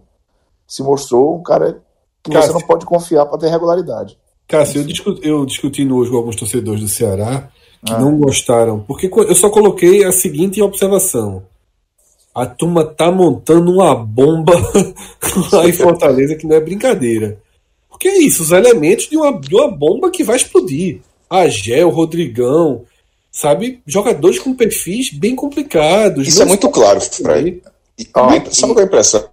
Se mostrou um cara que Cássio, você não pode confiar para ter regularidade. Cássio, eu, discuti, eu discutindo hoje com alguns torcedores do Ceará que ah. não gostaram, porque eu só coloquei a seguinte observação. A turma tá montando uma bomba lá em Fortaleza que não é brincadeira. Porque é isso, os elementos de uma, de uma bomba que vai explodir. Agel, Rodrigão, sabe? Jogadores com perfis bem complicados. Isso é muito claro, Fred. Ah, sabe qual é a impressão?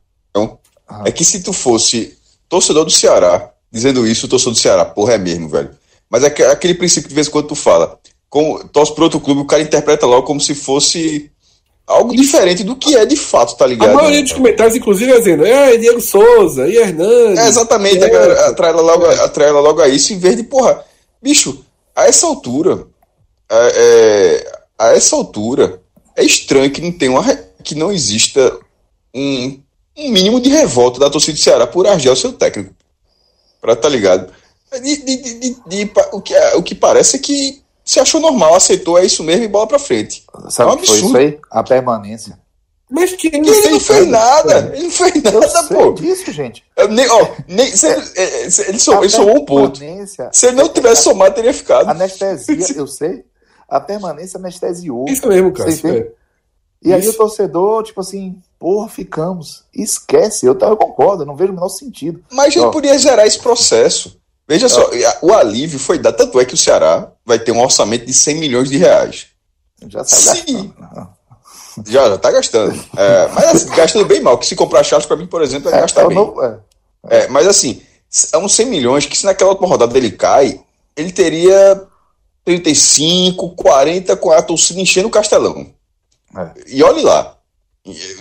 Ah. É que se tu fosse torcedor do Ceará, dizendo isso, o torcedor do Ceará, porra, é mesmo, velho. Mas é aquele princípio que de vez em quando tu fala. Com, torce pro outro clube, o cara interpreta logo como se fosse algo diferente do que é de fato, tá ligado? A maioria dos comentários, inclusive, é dizendo, é Diego Souza, e Hernandes. É, exatamente, é, atrai ela logo, atrai ela logo a isso, em vez de, porra, bicho, a essa altura, é, é, a essa altura, é estranho que não tenha uma, que não exista um, um mínimo de revolta da torcida do Ceará por Argel, seu técnico. Pra tá ligado? De, de, de, de, o, que, é, o que parece é que se achou normal, aceitou, é isso mesmo e bola pra frente. Sabe é um que foi isso aí? A permanência. Mas que ele, ele não fez nada. Ele não fez nada, pô. disso, gente. Nem, ó, nem, se, é, é, ele, somou, ele somou um ponto. Se ele não tivesse somado, teria ficado. Anestesia, eu sei. A permanência anestesiou. Isso mesmo, cara. É. E aí o torcedor, tipo assim, porra, ficamos. Esquece, eu, eu concordo, eu não vejo o menor sentido. Mas ele podia gerar esse processo. Veja só, o alívio foi dado, tanto é que o Ceará vai ter um orçamento de 100 milhões de reais. Já tá Sim. Já, já tá gastando. É, mas assim, gastando bem mal, que se comprar Charles para mim, por exemplo, é, é gastar bem. Não, é. é. mas assim, é uns 100 milhões que se naquela última rodada ele cai, ele teria 35, 40 com a torcida enchendo o castelão. É. E olhe lá,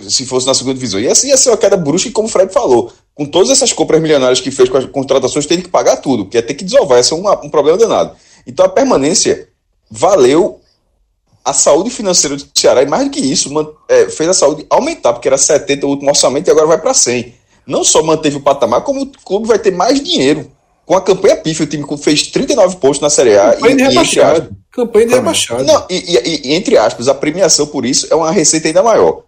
se fosse na segunda divisão. E assim ia ser uma queda brusca, e como o Fred falou, com todas essas compras milionárias que fez com as contratações, teve que pagar tudo, que ia ter que desovar, esse é um, um problema danado. Então a permanência valeu a saúde financeira do Ceará, e mais do que isso, man, é, fez a saúde aumentar, porque era 70 o último orçamento e agora vai para 100. Não só manteve o patamar, como o clube vai ter mais dinheiro. Com a campanha pífia, o time fez 39 pontos na Série A. Campanha de rebaixado. Campanha de rebaixado. Não, e, e, e, entre aspas, a premiação por isso é uma receita ainda maior.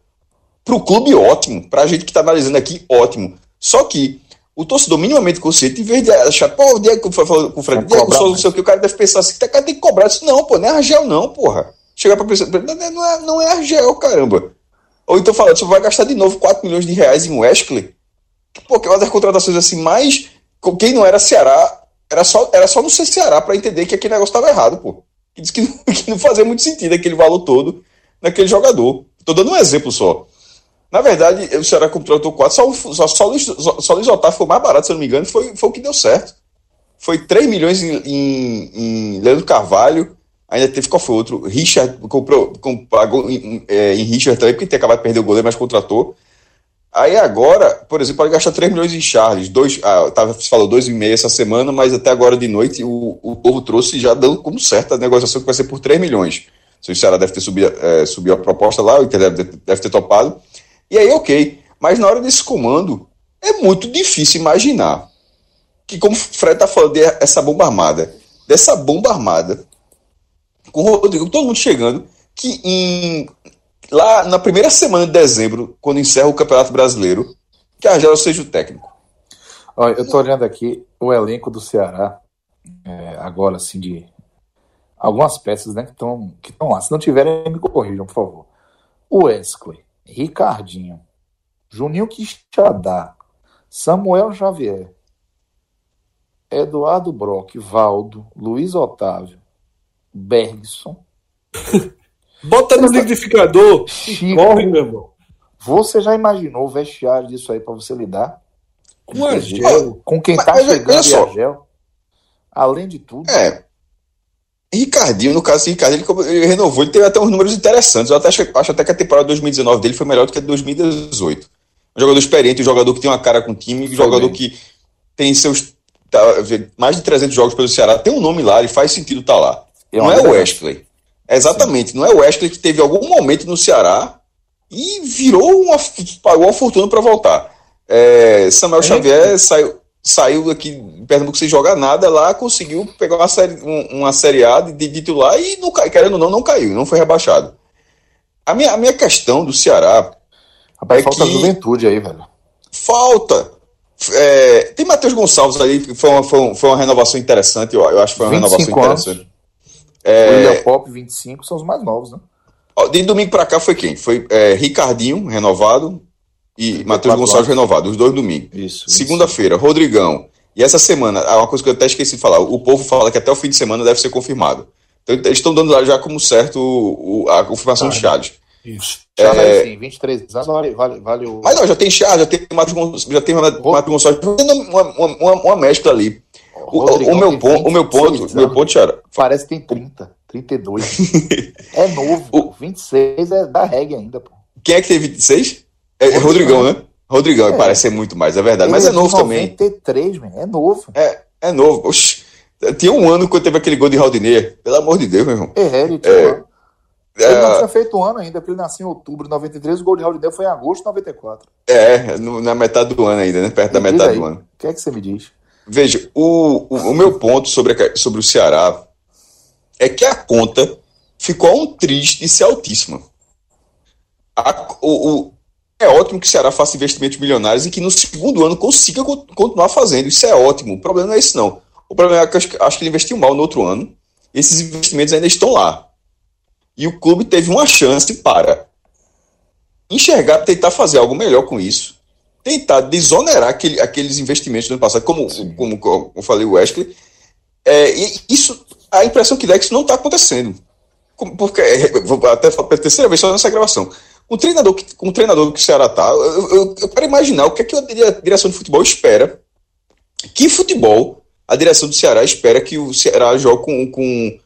Para o clube, ótimo. Para a gente que está analisando aqui, ótimo. Só que o torcedor minimamente consciente, em vez de achar, pô, o Diego falou com o Fred, Diego Souza, não sei o que, o cara deve pensar assim, cara tem que cobrar. isso não, pô, não é Argel, não, porra. Chegar pra pensar, não é, não é Argel, caramba. Ou então falando, você vai gastar de novo 4 milhões de reais em Wesley? Pô, que é uma das contratações assim, mais. Quem não era Ceará, era só, era só não ser Ceará para entender que aquele negócio estava errado, pô. Que disse que, que não fazia muito sentido aquele valor todo naquele jogador. Tô dando um exemplo só. Na verdade, o Ceará contratou quatro, só, só, só, Luiz, só, só Luiz Otávio foi mais barato, se eu não me engano, foi, foi o que deu certo. Foi 3 milhões em, em, em Leandro Carvalho, ainda teve qual foi outro? Richard comprou, pagou em, é, em Richard também, porque tinha acabado de perder o goleiro, mas contratou. Aí agora, por exemplo, pode gastar 3 milhões em Charles. Dois, ah, tava, você falou 2,5 essa semana, mas até agora de noite o, o povo trouxe já dando como certo a negociação que vai ser por 3 milhões. O Ceará deve ter subido, é, subido a proposta lá, o Inter deve, deve ter topado. E aí, ok. Mas na hora desse comando, é muito difícil imaginar que, como o Fred tá falando, essa bomba armada, dessa bomba armada, com o Rodrigo, todo mundo chegando, que em, lá na primeira semana de dezembro, quando encerra o Campeonato Brasileiro, que a Argel seja o técnico. Olha, eu tô olhando aqui o elenco do Ceará, é, agora assim, de, algumas peças né, que estão que lá. Se não tiverem, me corrijam, por favor. Wesley, Ricardinho, Juninho Quixadá, Samuel Xavier, Eduardo Brock, Valdo, Luiz Otávio, Bergson. Bota no liquidificador Chico, corre, meu irmão. Você já imaginou o vestiário disso aí para você lidar? Com Argel? Com quem tá mas, chegando mas, Argel? Além de tudo. É. Ricardinho, no caso, Ricardo, ele, ele, renovou, ele teve até uns números interessantes. Eu até acho, acho até que a temporada 2019 dele foi melhor do que a de 2018. Um jogador experiente, um jogador que tem uma cara com o time, um jogador bem. que tem seus tá, mais de 300 jogos pelo Ceará, tem um nome lá, ele faz sentido estar tá lá. É não é o Wesley. Exatamente, Sim. não é o Wesley que teve algum momento no Ceará e virou uma, pagou uma fortuna para voltar. É, Samuel é. Xavier saiu, saiu aqui em Pernambuco sem jogar nada lá, conseguiu pegar uma série, uma série A de, de titular e, não, querendo ou não, não caiu, não foi rebaixado. A minha, a minha questão do Ceará. Rapaz, é falta que juventude aí, velho. Falta. É, tem Matheus Gonçalves ali, que foi uma, foi, foi uma renovação interessante, eu, eu acho que foi uma renovação interessante. Anos. É, William Pop, 25, são os mais novos, né? De domingo para cá foi quem? Foi é, Ricardinho, renovado, e Matheus Gonçalves, renovado, os dois domingos. Isso. Segunda-feira, Rodrigão. E essa semana, uma coisa que eu até esqueci de falar: o povo fala que até o fim de semana deve ser confirmado. Então, eles estão dando lá já como certo o, a confirmação do Charles. Isso. Charles, é... sim, 23 anos, vale, vale, vale o. Mas não, já tem Charles, já tem Matheus Gonçalves, já tem Matheus Gonçalves, uma, uma, uma, uma mescla ali. O, o, meu ponto, o meu ponto, meu ponto, Tiara. Parece que tem 30. 32. é novo. O... 26 é da reggae ainda, pô. Quem é que tem 26? É Rodrigão, Rodrigão né? Rodrigão, é. parece ser muito mais, é verdade. Ele mas é, é novo 93, também. 93, é novo. É, é novo. Oxi. Tinha um ano quando teve aquele gol de Raldinei. Pelo amor de Deus, meu irmão. É, ele tinha é, Ele não é. tinha feito um ano ainda, porque ele nasceu em outubro de 93, o gol de Raldinei foi em agosto de 94. É, no, na metade do ano ainda, né? Perto me da metade aí, do ano. O que é que você me diz? Veja, o, o, o meu ponto sobre, a, sobre o Ceará é que a conta ficou um triste de ser altíssima. A, o, o, é ótimo que o Ceará faça investimentos milionários e que no segundo ano consiga continuar fazendo. Isso é ótimo. O problema não é isso, não. O problema é que acho, acho que ele investiu mal no outro ano. Esses investimentos ainda estão lá. E o clube teve uma chance para enxergar, tentar fazer algo melhor com isso, tentar desonerar aquele, aqueles investimentos do ano passado, como, como, como, eu falei, o Wesley. É, e isso a impressão que dá é que isso não está acontecendo. Porque, é, vou até pela terceira vez só nessa gravação. Com o treinador que, com o, treinador que o Ceará está, eu, eu, eu, quero imaginar o que é que a direção de futebol espera. Que futebol a direção do Ceará espera que o Ceará jogue com, com,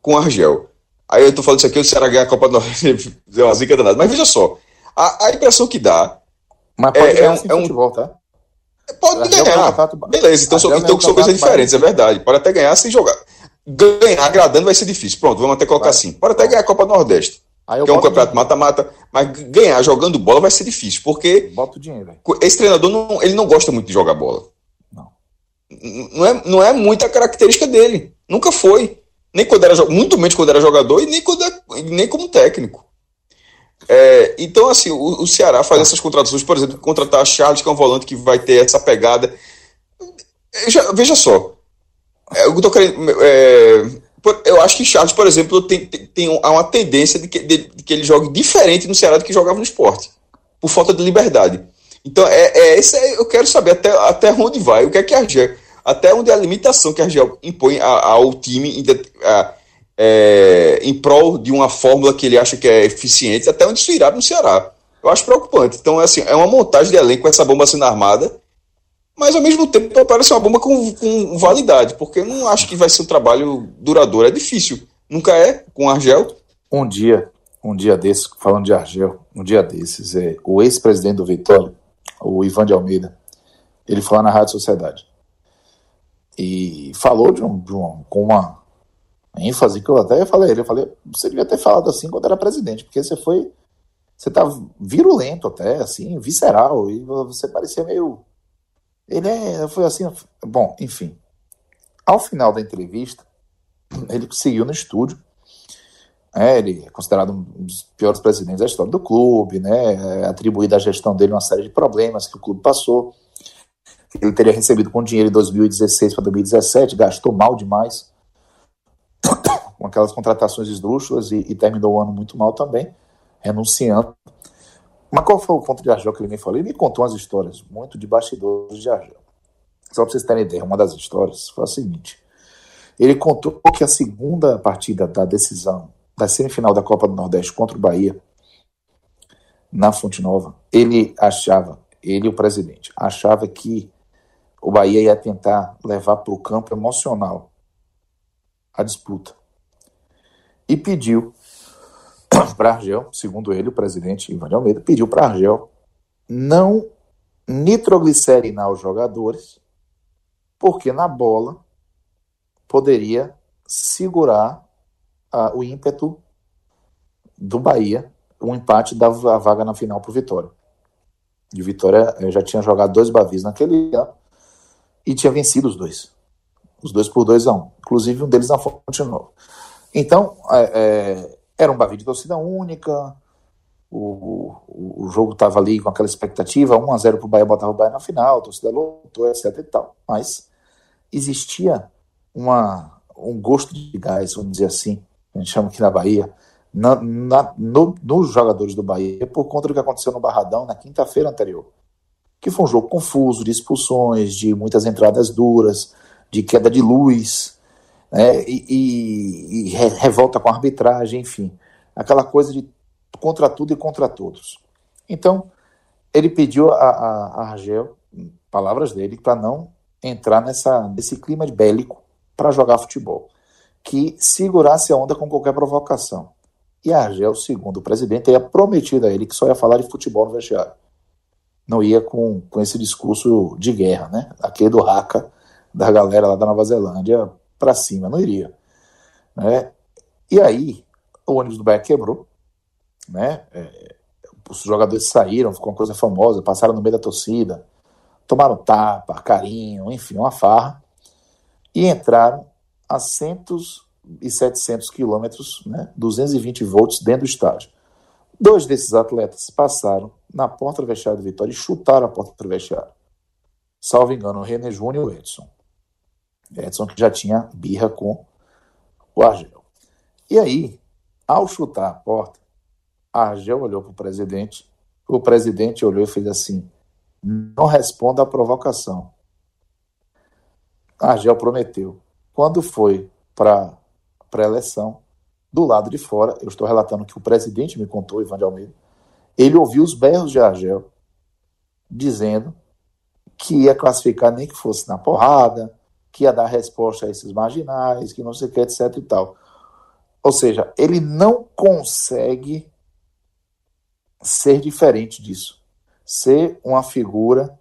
com Argel. Aí eu estou falando isso aqui, o Ceará ganha a Copa do Nordeste, é uma zica danada. Mas veja só, a, a impressão que dá. Mas pode é, é um, é um futebol, tá? Pode ganhar. Beleza, então, então são coisas diferentes, é verdade. Pode até ganhar sem jogar ganhar agradando vai ser difícil. Pronto, vamos até colocar vai. assim. Pode até ganhar a Copa do Nordeste. Aí que é um campeonato mata-mata, mas ganhar jogando bola vai ser difícil, porque Bota o dinheiro, esse treinador não, ele não gosta muito de jogar bola. Não. Não é, não é muita característica dele. Nunca foi. Nem quando era muito menos quando era jogador e nem, quando, nem como técnico. É, então, assim, o, o, Ceará faz essas contratações, por exemplo, contratar a Charles, que é um volante que vai ter essa pegada. Já, veja só, é, eu tô querendo. É, eu acho que Charles, por exemplo, tem, tem, tem uma tendência de que, de, de que ele jogue diferente no Ceará do que jogava no esporte, por falta de liberdade. Então, é, é esse é, eu quero saber até, até onde vai, o que é que a Argel, até onde é a limitação que a Argel impõe ao time a, é, em prol de uma fórmula que ele acha que é eficiente, até onde isso irá no Ceará. Eu acho preocupante. Então, assim, é uma montagem de elenco com essa bomba sendo armada mas ao mesmo tempo parece uma bomba com, com validade, porque eu não acho que vai ser um trabalho duradouro. É difícil. Nunca é com Argel. Um dia, um dia desses, falando de Argel, um dia desses, é, o ex-presidente do Vitória, o Ivan de Almeida, ele falou na Rádio Sociedade. E falou de um, de um, com uma ênfase que eu até falei ele, falei, você devia ter falado assim quando era presidente, porque você foi, você tá virulento até, assim, visceral, e você parecia meio ele é, foi assim, bom, enfim. Ao final da entrevista, ele seguiu no estúdio. É, ele é considerado um dos piores presidentes da história do clube, né? É atribuído à gestão dele uma série de problemas que o clube passou. Ele teria recebido com dinheiro em 2016 para 2017, gastou mal demais. aquelas contratações esdrúxulas e, e, terminou o ano muito mal também, renunciando. Mas qual foi o ponto de Argel que ele me falou? Ele me contou umas histórias muito de bastidores de Argel. Só para vocês terem ideia, uma das histórias foi a seguinte. Ele contou que a segunda partida da decisão da semifinal da Copa do Nordeste contra o Bahia, na Fonte Nova, ele achava, ele o presidente, achava que o Bahia ia tentar levar para o campo emocional a disputa. E pediu para Argel, segundo ele, o presidente Ivan de Almeida, pediu para Argel não nitroglicerinar os jogadores, porque na bola poderia segurar a, o ímpeto do Bahia, o um empate dava a vaga na final para o Vitória. E o Vitória eh, já tinha jogado dois Bavis naquele ano e tinha vencido os dois. Os dois por 2 a 1 um. Inclusive um deles na Fonte Nova. Então, é, era um Bavi de torcida única, o, o, o jogo estava ali com aquela expectativa, 1 a 0 para o Bahia, botava o Bahia na final, a torcida lotou, etc e tal. Mas existia uma, um gosto de gás, vamos dizer assim, a gente chama aqui na Bahia, na, na, no, nos jogadores do Bahia, por conta do que aconteceu no Barradão na quinta-feira anterior. Que foi um jogo confuso, de expulsões, de muitas entradas duras, de queda de luz, né, e, e, e revolta com a arbitragem, enfim. Aquela coisa de contra tudo e contra todos. Então, ele pediu a, a, a Argel, palavras dele, para não entrar nessa, nesse clima de bélico para jogar futebol que segurasse a onda com qualquer provocação. E Argel, segundo o presidente, teria prometido a ele que só ia falar de futebol no vestiário. Não ia com, com esse discurso de guerra, né? Aquele do raca da galera lá da Nova Zelândia para cima, não iria. Né? E aí, o ônibus do Bahia quebrou, né? É, os jogadores saíram, ficou uma coisa famosa, passaram no meio da torcida, tomaram tapa, carinho, enfim, uma farra, e entraram a centos e 700 quilômetros, né, 220 volts dentro do estádio. Dois desses atletas passaram na porta do vestiário do Vitória e chutaram a porta do vestiário. Salvo engano, o René Júnior e o Edson. Edson que já tinha birra com o Argel. E aí, ao chutar a porta, Argel olhou para o presidente, o presidente olhou e fez assim: não responda à provocação. Argel prometeu quando foi para a eleição, do lado de fora, eu estou relatando que o presidente me contou, Ivan de Almeida, ele ouviu os berros de Argel dizendo que ia classificar nem que fosse na porrada, que ia dar resposta a esses marginais, que não sei o que, etc e tal. Ou seja, ele não consegue ser diferente disso. Ser uma figura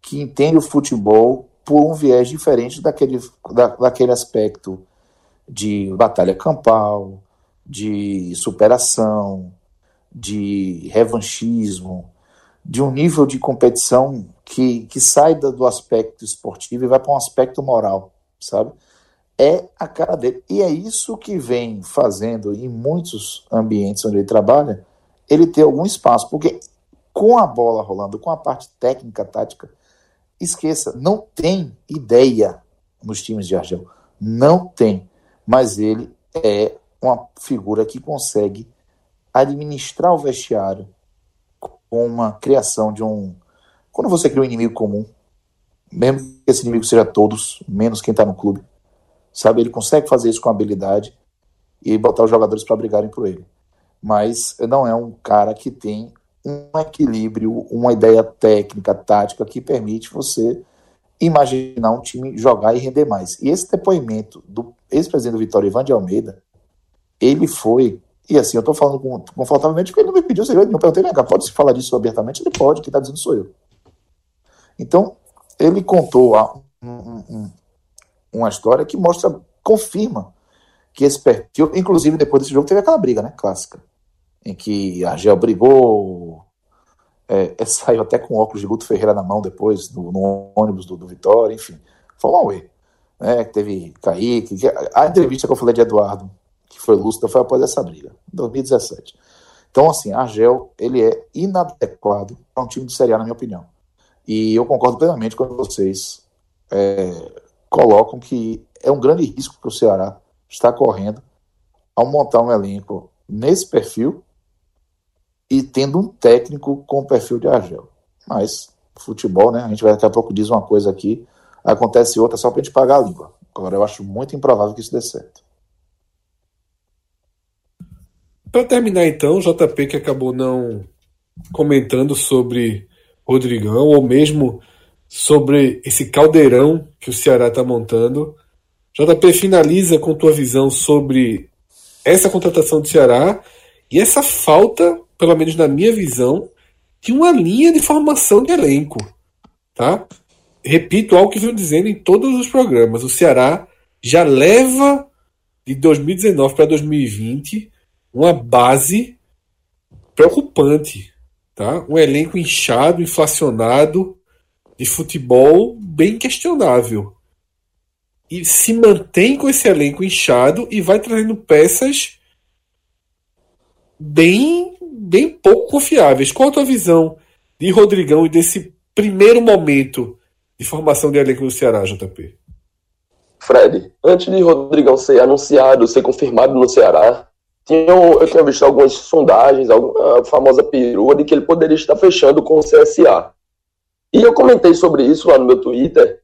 que entende o futebol por um viés diferente daquele, da, daquele aspecto de batalha campal, de superação, de revanchismo, de um nível de competição que, que sai do aspecto esportivo e vai para um aspecto moral, sabe? É a cara dele. E é isso que vem fazendo em muitos ambientes onde ele trabalha, ele ter algum espaço, porque com a bola rolando, com a parte técnica, tática, esqueça, não tem ideia nos times de Argel. Não tem. Mas ele é uma figura que consegue administrar o vestiário com uma criação de um. Quando você cria um inimigo comum, mesmo que esse inimigo seja todos, menos quem está no clube, sabe? Ele consegue fazer isso com habilidade e botar os jogadores para brigarem por ele. Mas não é um cara que tem um equilíbrio, uma ideia técnica, tática que permite você imaginar um time jogar e render mais. E esse depoimento do ex-presidente do Vitória, Ivan de Almeida, ele foi, e assim, eu estou falando confortavelmente porque ele não me pediu segredo nenhum, perguntei, cá, pode se falar disso abertamente? Ele pode, quem está dizendo sou eu. Então, ele contou um, um, uma história que mostra, confirma que esse perfil, inclusive depois desse jogo teve aquela briga, né, clássica, em que a Gel brigou, é, é, saiu até com óculos de Guto Ferreira na mão depois, no, no ônibus do, do, Vitória, enfim. Foi um away. Né, teve Kaique. Que, a entrevista que eu falei de Eduardo, que foi lúcida, foi após essa briga, em 2017. Então, assim, Argel, ele é inadequado para um time de Série A, na minha opinião. E eu concordo plenamente quando vocês é, colocam que é um grande risco que o Ceará está correndo ao montar um elenco nesse perfil e tendo um técnico com o perfil de Argel. Mas futebol, né? A gente vai daqui a pouco diz uma coisa aqui, acontece outra só para a gente pagar a língua. Agora eu acho muito improvável que isso dê certo. Para terminar então, JP que acabou não comentando sobre Rodrigão ou mesmo sobre esse caldeirão que o Ceará está montando. JP finaliza com tua visão sobre essa contratação do Ceará e essa falta, pelo menos na minha visão, de uma linha de formação de elenco. Tá? Repito algo que venho dizendo em todos os programas. O Ceará já leva de 2019 para 2020 uma base preocupante. Tá? Um elenco inchado, inflacionado, de futebol bem questionável. E se mantém com esse elenco inchado e vai trazendo peças bem, bem pouco confiáveis. Qual a tua visão de Rodrigão e desse primeiro momento de formação de elenco do Ceará, JP? Fred, antes de Rodrigão ser anunciado, ser confirmado no Ceará, tinha, eu tinha visto algumas sondagens, alguma famosa perua de que ele poderia estar fechando com o CSA. E eu comentei sobre isso lá no meu Twitter,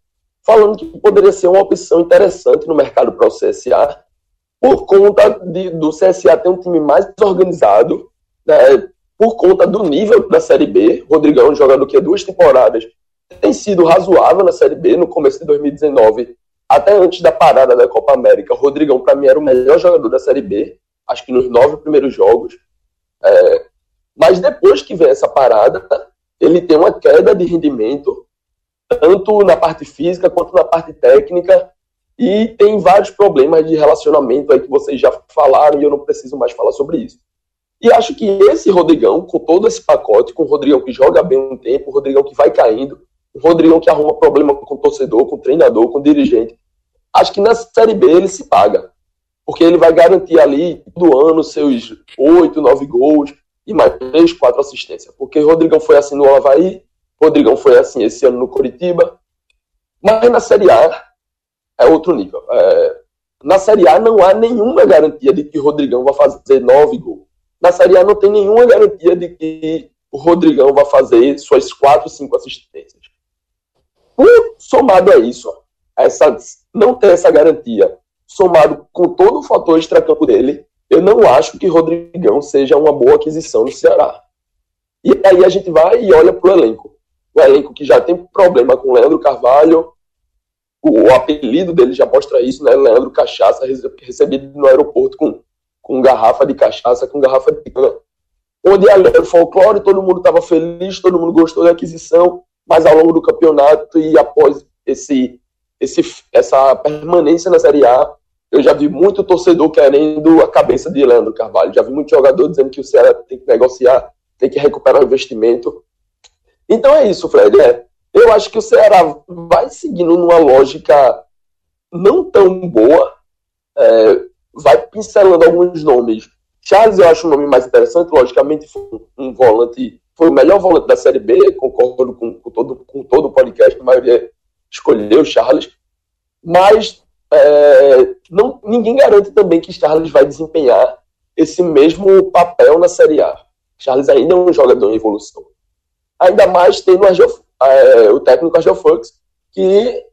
falando que poderia ser uma opção interessante no mercado para o CSA, por conta de, do CSA ter um time mais desorganizado, né, por conta do nível da Série B. Rodrigão, um jogador que há duas temporadas tem sido razoável na Série B, no começo de 2019, até antes da parada da Copa América. Rodrigão, para mim, era o melhor jogador da Série B, acho que nos nove primeiros jogos. É, mas depois que vem essa parada, ele tem uma queda de rendimento, tanto na parte física quanto na parte técnica, e tem vários problemas de relacionamento aí que vocês já falaram e eu não preciso mais falar sobre isso. E acho que esse Rodrigão, com todo esse pacote, com o Rodrigão que joga bem um tempo, o Rodrigão que vai caindo, o Rodrigão que arruma problema com o torcedor, com o treinador, com o dirigente, acho que na Série B ele se paga. Porque ele vai garantir ali do ano seus oito, nove gols, e mais três, quatro assistências. Porque Rodrigão foi assim no Havaí, Rodrigão foi assim esse ano no Curitiba. Mas na Série A é outro nível. É, na Série A não há nenhuma garantia de que Rodrigão vai fazer nove gols. Na Série A não tem nenhuma garantia de que o Rodrigão vai fazer suas quatro, cinco assistências. Por, somado a isso, essa, não ter essa garantia, somado com todo o fator extracampo dele, eu não acho que Rodrigão seja uma boa aquisição no Ceará. E aí a gente vai e olha para o elenco. O elenco que já tem problema com Leandro Carvalho, o, apelido dele já mostra isso, né? Leandro Cachaça, recebido no aeroporto com, com garrafa de cachaça, com garrafa de cana. Onde ali era o folclore, todo mundo estava feliz, todo mundo gostou da aquisição, mas ao longo do campeonato e após esse, esse, essa permanência na Série A, eu já vi muito torcedor querendo a cabeça de Leandro Carvalho. Já vi muito jogador dizendo que o Ceará tem que negociar, tem que recuperar o investimento. Então é isso, Fred. É, eu acho que o Ceará vai seguindo numa lógica não tão boa. É, vai pincelando alguns nomes. Charles eu acho o nome mais interessante, logicamente foi um volante, foi o melhor volante da Série B, concordo com, com todo, com todo o podcast, a maioria escolheu Charles, mas é, não, ninguém garante também que Charles vai desempenhar esse mesmo papel na Série A. Charles ainda é um jogador em evolução. Ainda mais tendo é, o técnico Argel Fux, que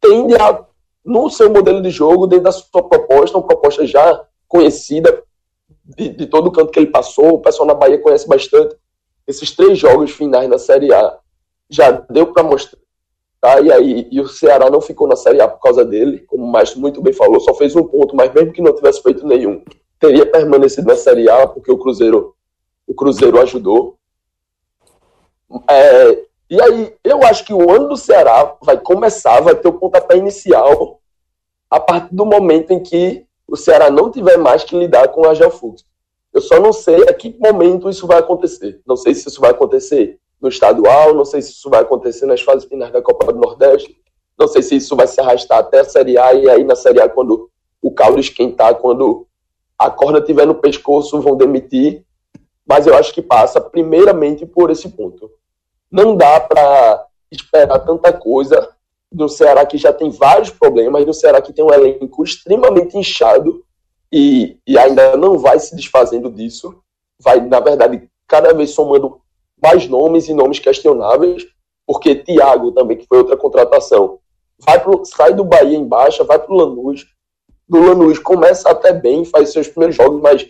tende a, no seu modelo de jogo, dentro da sua proposta, uma proposta já conhecida de, de todo o canto que ele passou, o pessoal na Bahia conhece bastante. Esses três jogos finais na Série A já deu para mostrar Tá? E, aí, e o Ceará não ficou na Série A por causa dele, como o Maestro muito bem falou, só fez um ponto, mas mesmo que não tivesse feito nenhum, teria permanecido na Série A, porque o Cruzeiro, o Cruzeiro ajudou. É, e aí, eu acho que o ano do Ceará vai começar, vai ter o pontapé inicial a partir do momento em que o Ceará não tiver mais que lidar com Argel Fux. Eu só não sei a que momento isso vai acontecer. Não sei se isso vai acontecer no estadual, não sei se isso vai acontecer nas fases finais da Copa do Nordeste, não sei se isso vai se arrastar até a Série A, e aí na Série A, quando o caldo esquentar, quando a corda estiver no pescoço, vão demitir, mas eu acho que passa primeiramente por esse ponto. Não dá para esperar tanta coisa. No Ceará que já tem vários problemas, no Ceará que tem um elenco extremamente inchado e, e ainda não vai se desfazendo disso, vai, na verdade, cada vez somando mais nomes e nomes questionáveis, porque Thiago também, que foi outra contratação, vai pro, sai do Bahia em baixa, vai para o Lanús. Do Lanús começa até bem, faz seus primeiros jogos, mas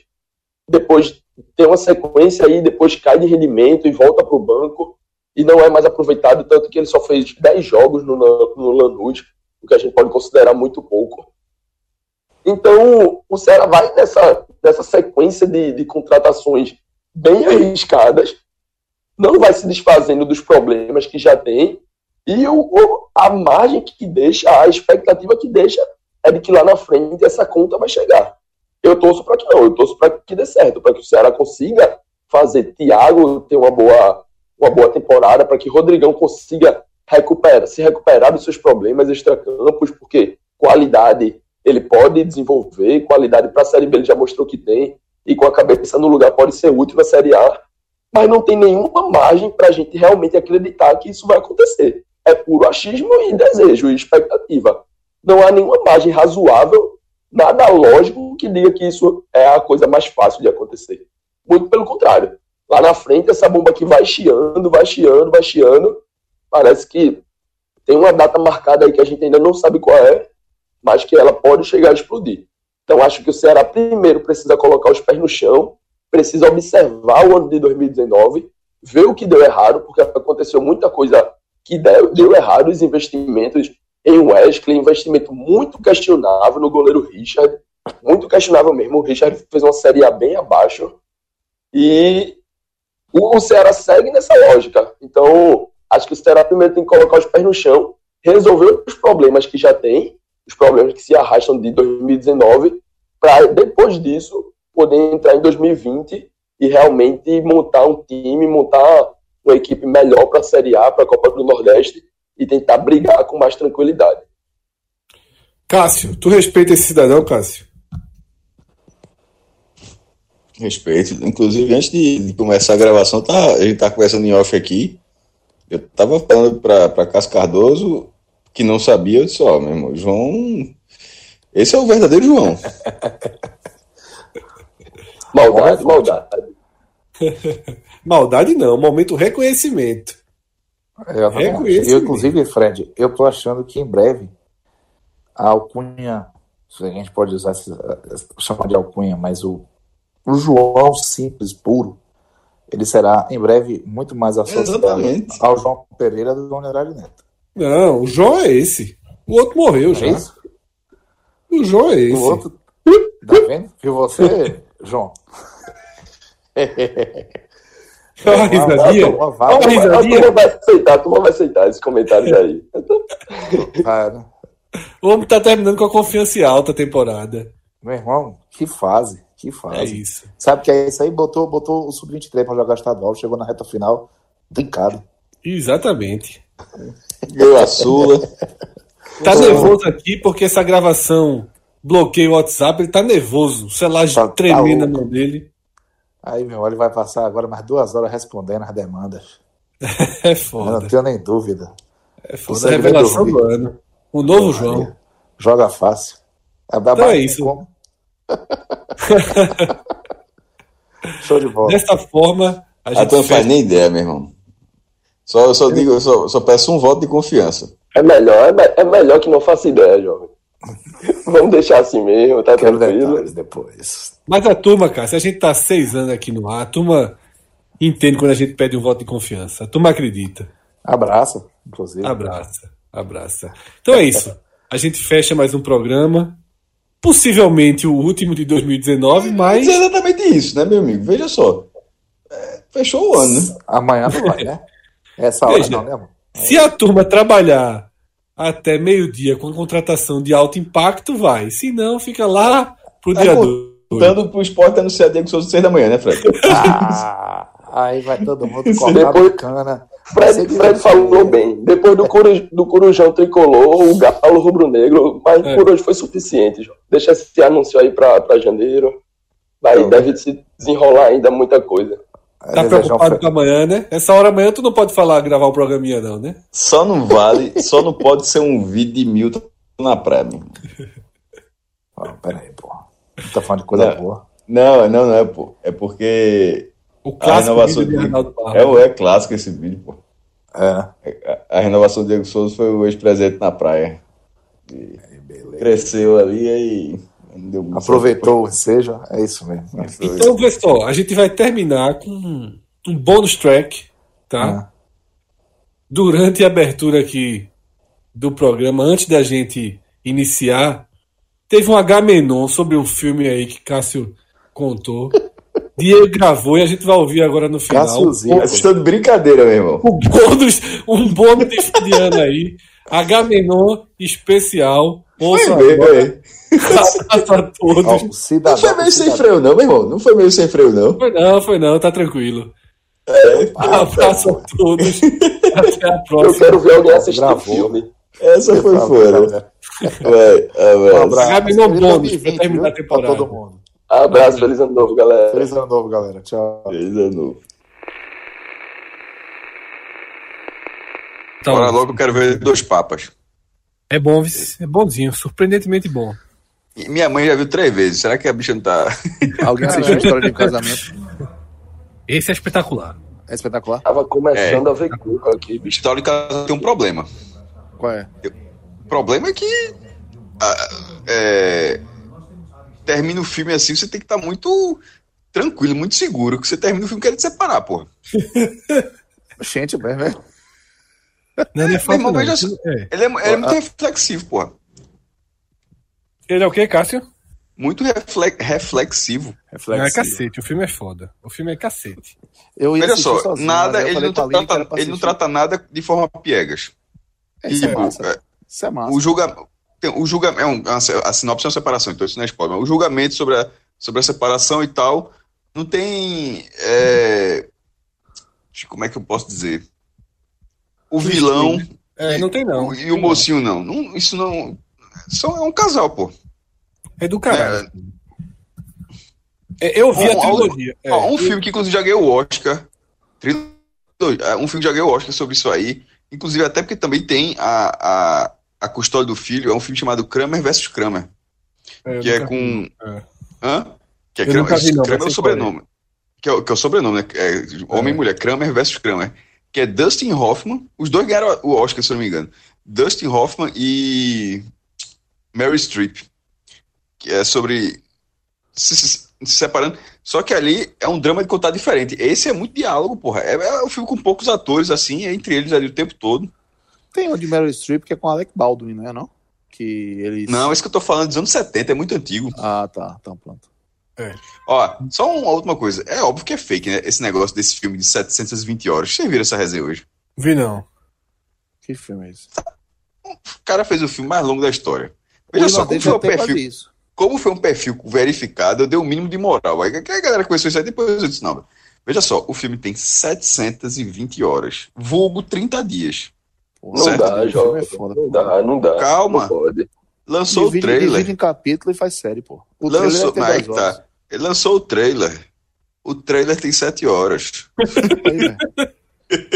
depois tem uma sequência aí, depois cai de rendimento e volta para o banco e não é mais aproveitado, tanto que ele só fez 10 jogos no, no Lanús, o que a gente pode considerar muito pouco. Então, o Ceará vai nessa, nessa sequência de, de contratações bem arriscadas, não vai se desfazendo dos problemas que já tem, e o, a margem que deixa, a expectativa que deixa é de que lá na frente essa conta vai chegar. Eu torço para que não, eu torço para que dê certo, para que o Ceará consiga fazer Thiago ter uma boa, uma boa temporada, para que Rodrigão consiga recuperar, se recuperar dos seus problemas extracampos, porque qualidade ele pode desenvolver, qualidade para a Série B ele já mostrou que tem, e com a cabeça no lugar pode ser útil na Série A, mas não tem nenhuma margem para a gente realmente acreditar que isso vai acontecer. É puro achismo e desejo e expectativa. Não há nenhuma margem razoável, nada lógico que diga que isso é a coisa mais fácil de acontecer. Muito pelo contrário. Lá na frente, essa bomba aqui vai chiando, vai chiando, vai chiando. Parece que tem uma data marcada aí que a gente ainda não sabe qual é, mas que ela pode chegar a explodir. Então, acho que o Ceará primeiro precisa colocar os pés no chão, precisa observar o ano de 2019, ver o que deu errado, porque aconteceu muita coisa que deu, deu errado, os investimentos em Wesley, investimento muito questionável no goleiro Richard, muito questionável mesmo. O Richard fez uma série A bem abaixo. E o Ceará segue nessa lógica. Então, acho que o Ceará primeiro tem que colocar os pés no chão, resolver os problemas que já tem, os problemas que se arrastam de 2019, para depois disso poder entrar em 2020 e realmente montar um time, montar uma equipe melhor para a Série A, para a Copa do Nordeste e tentar brigar com mais tranquilidade. Cássio, tu respeita esse cidadão, Cássio? Respeito. Inclusive, antes de, de começar a gravação, tá, a gente tá conversando em off aqui. Eu tava falando para Cássio Cardoso que não sabia, eu disse, ó, meu irmão, João. Esse é o verdadeiro João. maldade, maldade. maldade não, momento reconhecimento. É, reconhecimento. Eu, inclusive, Fred, eu tô achando que em breve a alcunha, se a gente pode usar chamar de alcunha, mas o, o João simples, puro, ele será em breve muito mais associado Exatamente. ao João Pereira do Honorário Neto. Não, o João é esse. O outro morreu é já. Esse? O João é esse. O outro. Tá vendo? Viu você, João? Olha a risadinha. Olha a risadinha. A turma vai aceitar, a turma vai aceitar esses comentários aí. Cara. O homem tá terminando com a confiança alta a temporada. Meu irmão, que fase. Que fase. É isso. Sabe que é isso aí? Botou, botou o sub-23 pra jogar estadual, chegou na reta final, brincado. Exatamente. Ganhou a Sula. Tá nervoso aqui porque essa gravação bloqueia o WhatsApp, ele tá nervoso. O celular tá, tremendo tá na mão dele. Aí, meu, ele vai passar agora mais duas horas respondendo as demandas. é foda. Eu não tenho nem dúvida. É foda. A revelação do ano. O novo João. Joga fácil. É, então é isso. Como? Show de bola. Desta forma, a gente. Ah, não faz nem ideia, meu irmão. Só, eu só digo, eu só, só peço um voto de confiança. É melhor, é, é melhor que não faça ideia, jovem. Vamos deixar assim mesmo, tá Quero tranquilo. depois. Mas a turma, cara, se a gente tá seis anos aqui no ar, a turma entende quando a gente pede um voto de confiança. A turma acredita. Abraça, inclusive. Abraça, abraça. Então é isso. A gente fecha mais um programa. Possivelmente o último de 2019, mas. É exatamente isso, né, meu amigo? Veja só. É, fechou o ano, né? Amanhã não vai, né? Essa hora Veja, não, né, Se a turma trabalhar até meio-dia com contratação de alto impacto, vai. Se não, fica lá pro dia 2. Voltando pro esporte anunciar Diego Souza 6 da manhã, né, Fred? Ah, aí vai todo mundo cortar Depois, bacana. Fred, Fred falou bem. Depois do, coruj, do Corujão tricolor, o Galo rubro-negro, mas é. por hoje foi suficiente. João. Deixa esse anúncio aí para janeiro. Vai, deve se desenrolar ainda muita coisa. Tá preocupado com amanhã, né? Essa hora amanhã tu não pode falar, gravar o programinha, não, né? Só não vale, só não pode ser um vídeo de Milton na praia, Ah, peraí, pô. Tá falando de coisa não, boa. Não, não, não é, pô. É porque. O clássico a renovação de, é, é clássico esse vídeo, pô. É. A, a renovação do Diego Souza foi o ex-presidente na praia. cresceu ali e Aproveitou, seja, é isso mesmo. Então, pessoal, a gente vai terminar com um bônus track, tá? É. Durante a abertura aqui do programa, antes da gente iniciar, teve um H-Menon sobre um filme aí que Cássio contou. Diego gravou e a gente vai ouvir agora no final. Cássiozinho. Vocês estão de brincadeira, meu irmão. Um bônus, um bônus de fim de ano aí. H-Menon especial. Ouça Foi agora. Abraço a todos. Cidadão, não foi meio sem freio, não, meu irmão. Não foi meio sem freio, não. Foi não, foi não, tá tranquilo. É, abraço a todos. Até a próxima. Eu quero ver alguém assistir o filme. Essa foi fora. Vai, um abraço. Gabriel Bônus pra terminar a temporada. todo mundo. Abraço, feliz ano novo, galera. Feliz ano novo, galera. Tchau. Feliz ano novo. Então, Bora logo, eu quero ver dois papas. É bom, é bonzinho, surpreendentemente bom. E minha mãe já viu três vezes. Será que a bicha não tá. Alguém assistiu a história de um casamento? Esse é espetacular. É espetacular? Tava começando é. a ver cuco aqui. História de casamento tem um problema. Qual é? O problema é que. é, termina o filme assim, você tem que estar tá muito tranquilo, muito seguro, que você termina o filme querendo separar, porra. Gente, velho. Não, não é fácil, irmão, não. É. Ele, é, ele é muito reflexivo, porra. Ele é o quê, Cássio? Muito reflex, reflexivo. reflexivo. Não, é cacete, o filme é foda. O filme é cacete. Eu Veja só, sozinho, nada, ele, não trata, ele não trata nada de forma piegas. É, isso, é massa. É, isso é massa. O, julga, tem, o julgamento, é um, a sinopse é uma separação, então isso não é spoiler. O julgamento sobre a, sobre a separação e tal, não tem. É, como é que eu posso dizer? O vilão. É, não tem não. E o mocinho não. não. Isso não. São, é um casal, pô. É do caralho. É, eu vi um, a trilogia. Um, é. um filme que inclusive já ganhou o Oscar. É, um filme que já ganhou o Oscar sobre isso aí. Inclusive, até porque também tem a, a, a custódia do filho. É um filme chamado Kramer versus Kramer. É, que é com. É. Hã? Que é Kramer, vi, não, Kramer é o sobrenome. Que é, que é, o sobrenome, né? É, homem e mulher. Kramer versus Kramer. Que é Dustin Hoffman. Os dois ganharam o Oscar, se eu não me engano. Dustin Hoffman e Mary Streep, que é sobre se, se, se, separando. Só que ali é um drama de contar diferente. Esse é muito diálogo, porra. É, é um filme com poucos atores, assim, é entre eles ali o tempo todo. Tem o de Mary Streep que é com Alec Baldwin, não é não? Que eles... Não, esse que eu tô falando dos anos 70, é muito antigo. Ah, tá. Então pronto. É. Ó, só uma última coisa. É óbvio que é fake, né? Esse negócio desse filme de 720 horas. Vocês viram essa resenha hoje? Vi não. Que filme é esse? O cara fez o filme mais longo da história. Veja só, como foi, um perfil, como foi um perfil verificado, eu dei o um mínimo de moral. Aí a galera começou isso aí, depois eu disse, não, veja só, o filme tem 720 horas, vulgo 30 dias. Não certo? dá, Jovem, é foda, não dá, não dá. Calma. Não lançou divide, o trailer. Divide em capítulo e faz série, pô. O lançou, trailer é tá. Ele lançou o trailer. O trailer tem 7 horas.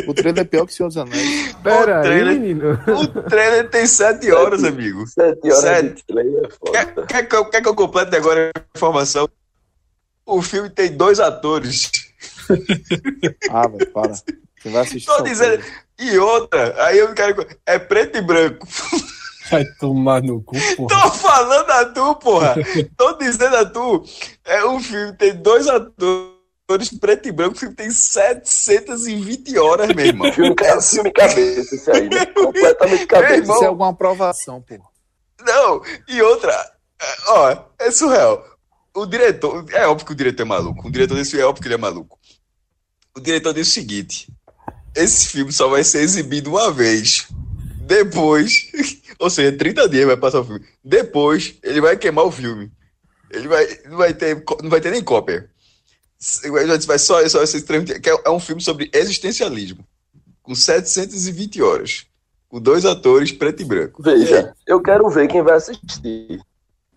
O trailer é pior que o Senhor dos Anéis. Pera o trailer, aí, menino. O trailer tem sete horas, amigo. Sete horas sete. trailer é foda. Quer, quer, que eu, quer que eu complete agora a informação? O filme tem dois atores. Ah, velho, para. Você vai assistir. Tô dizendo. E outra, aí eu quero. É preto e branco. Vai tomar no cu, porra. Tô falando a tu, porra. Tô dizendo a tu. É, o filme tem dois atores cores preto e branco, o filme tem 720 horas, meu irmão. filme, filme cabeça, isso aí, né? Completamente cabeça. Irmão, isso é alguma aprovação, pô. Não, e outra, é, ó, é surreal. O diretor, é óbvio que o diretor é maluco. O diretor desse filme é óbvio que ele é maluco. O diretor disse o seguinte: esse filme só vai ser exibido uma vez. Depois, ou seja, 30 dias vai passar o filme. Depois, ele vai queimar o filme. Ele vai, não vai ter, não vai ter nem cópia. Vai só, só esse que é, é um filme sobre existencialismo, com 720 horas, com dois atores preto e branco. Veja, é. eu quero ver quem vai assistir.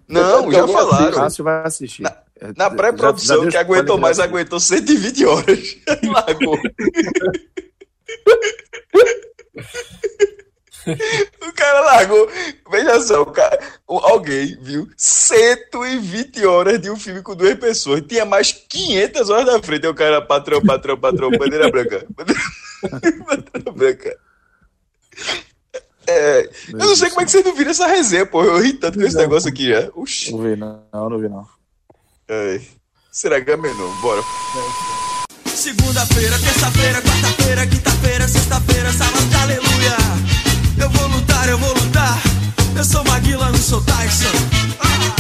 Não, já falaram. Cássio vai assistir. Na, na pré-produção, que aguentou mais, aguentou 120 horas. Largou. o cara largou. Veja só, o cara, alguém viu 120 horas de um filme com duas pessoas. Tinha mais 500 horas da frente. O cara, patrão, patrão, patrão, bandeira branca. Bandeira branca. É, eu não sei como é que vocês não viram essa resenha, pô. Eu ri tanto com esse negócio aqui já. Oxi. Não vi, não, não vi, não. É. Será que é menor? Bora. Segunda-feira, terça-feira, quarta-feira, quinta-feira, sexta-feira, sábado, aleluia. Eu vou lutar, eu sou Maguila, não sou Tyson. Ah!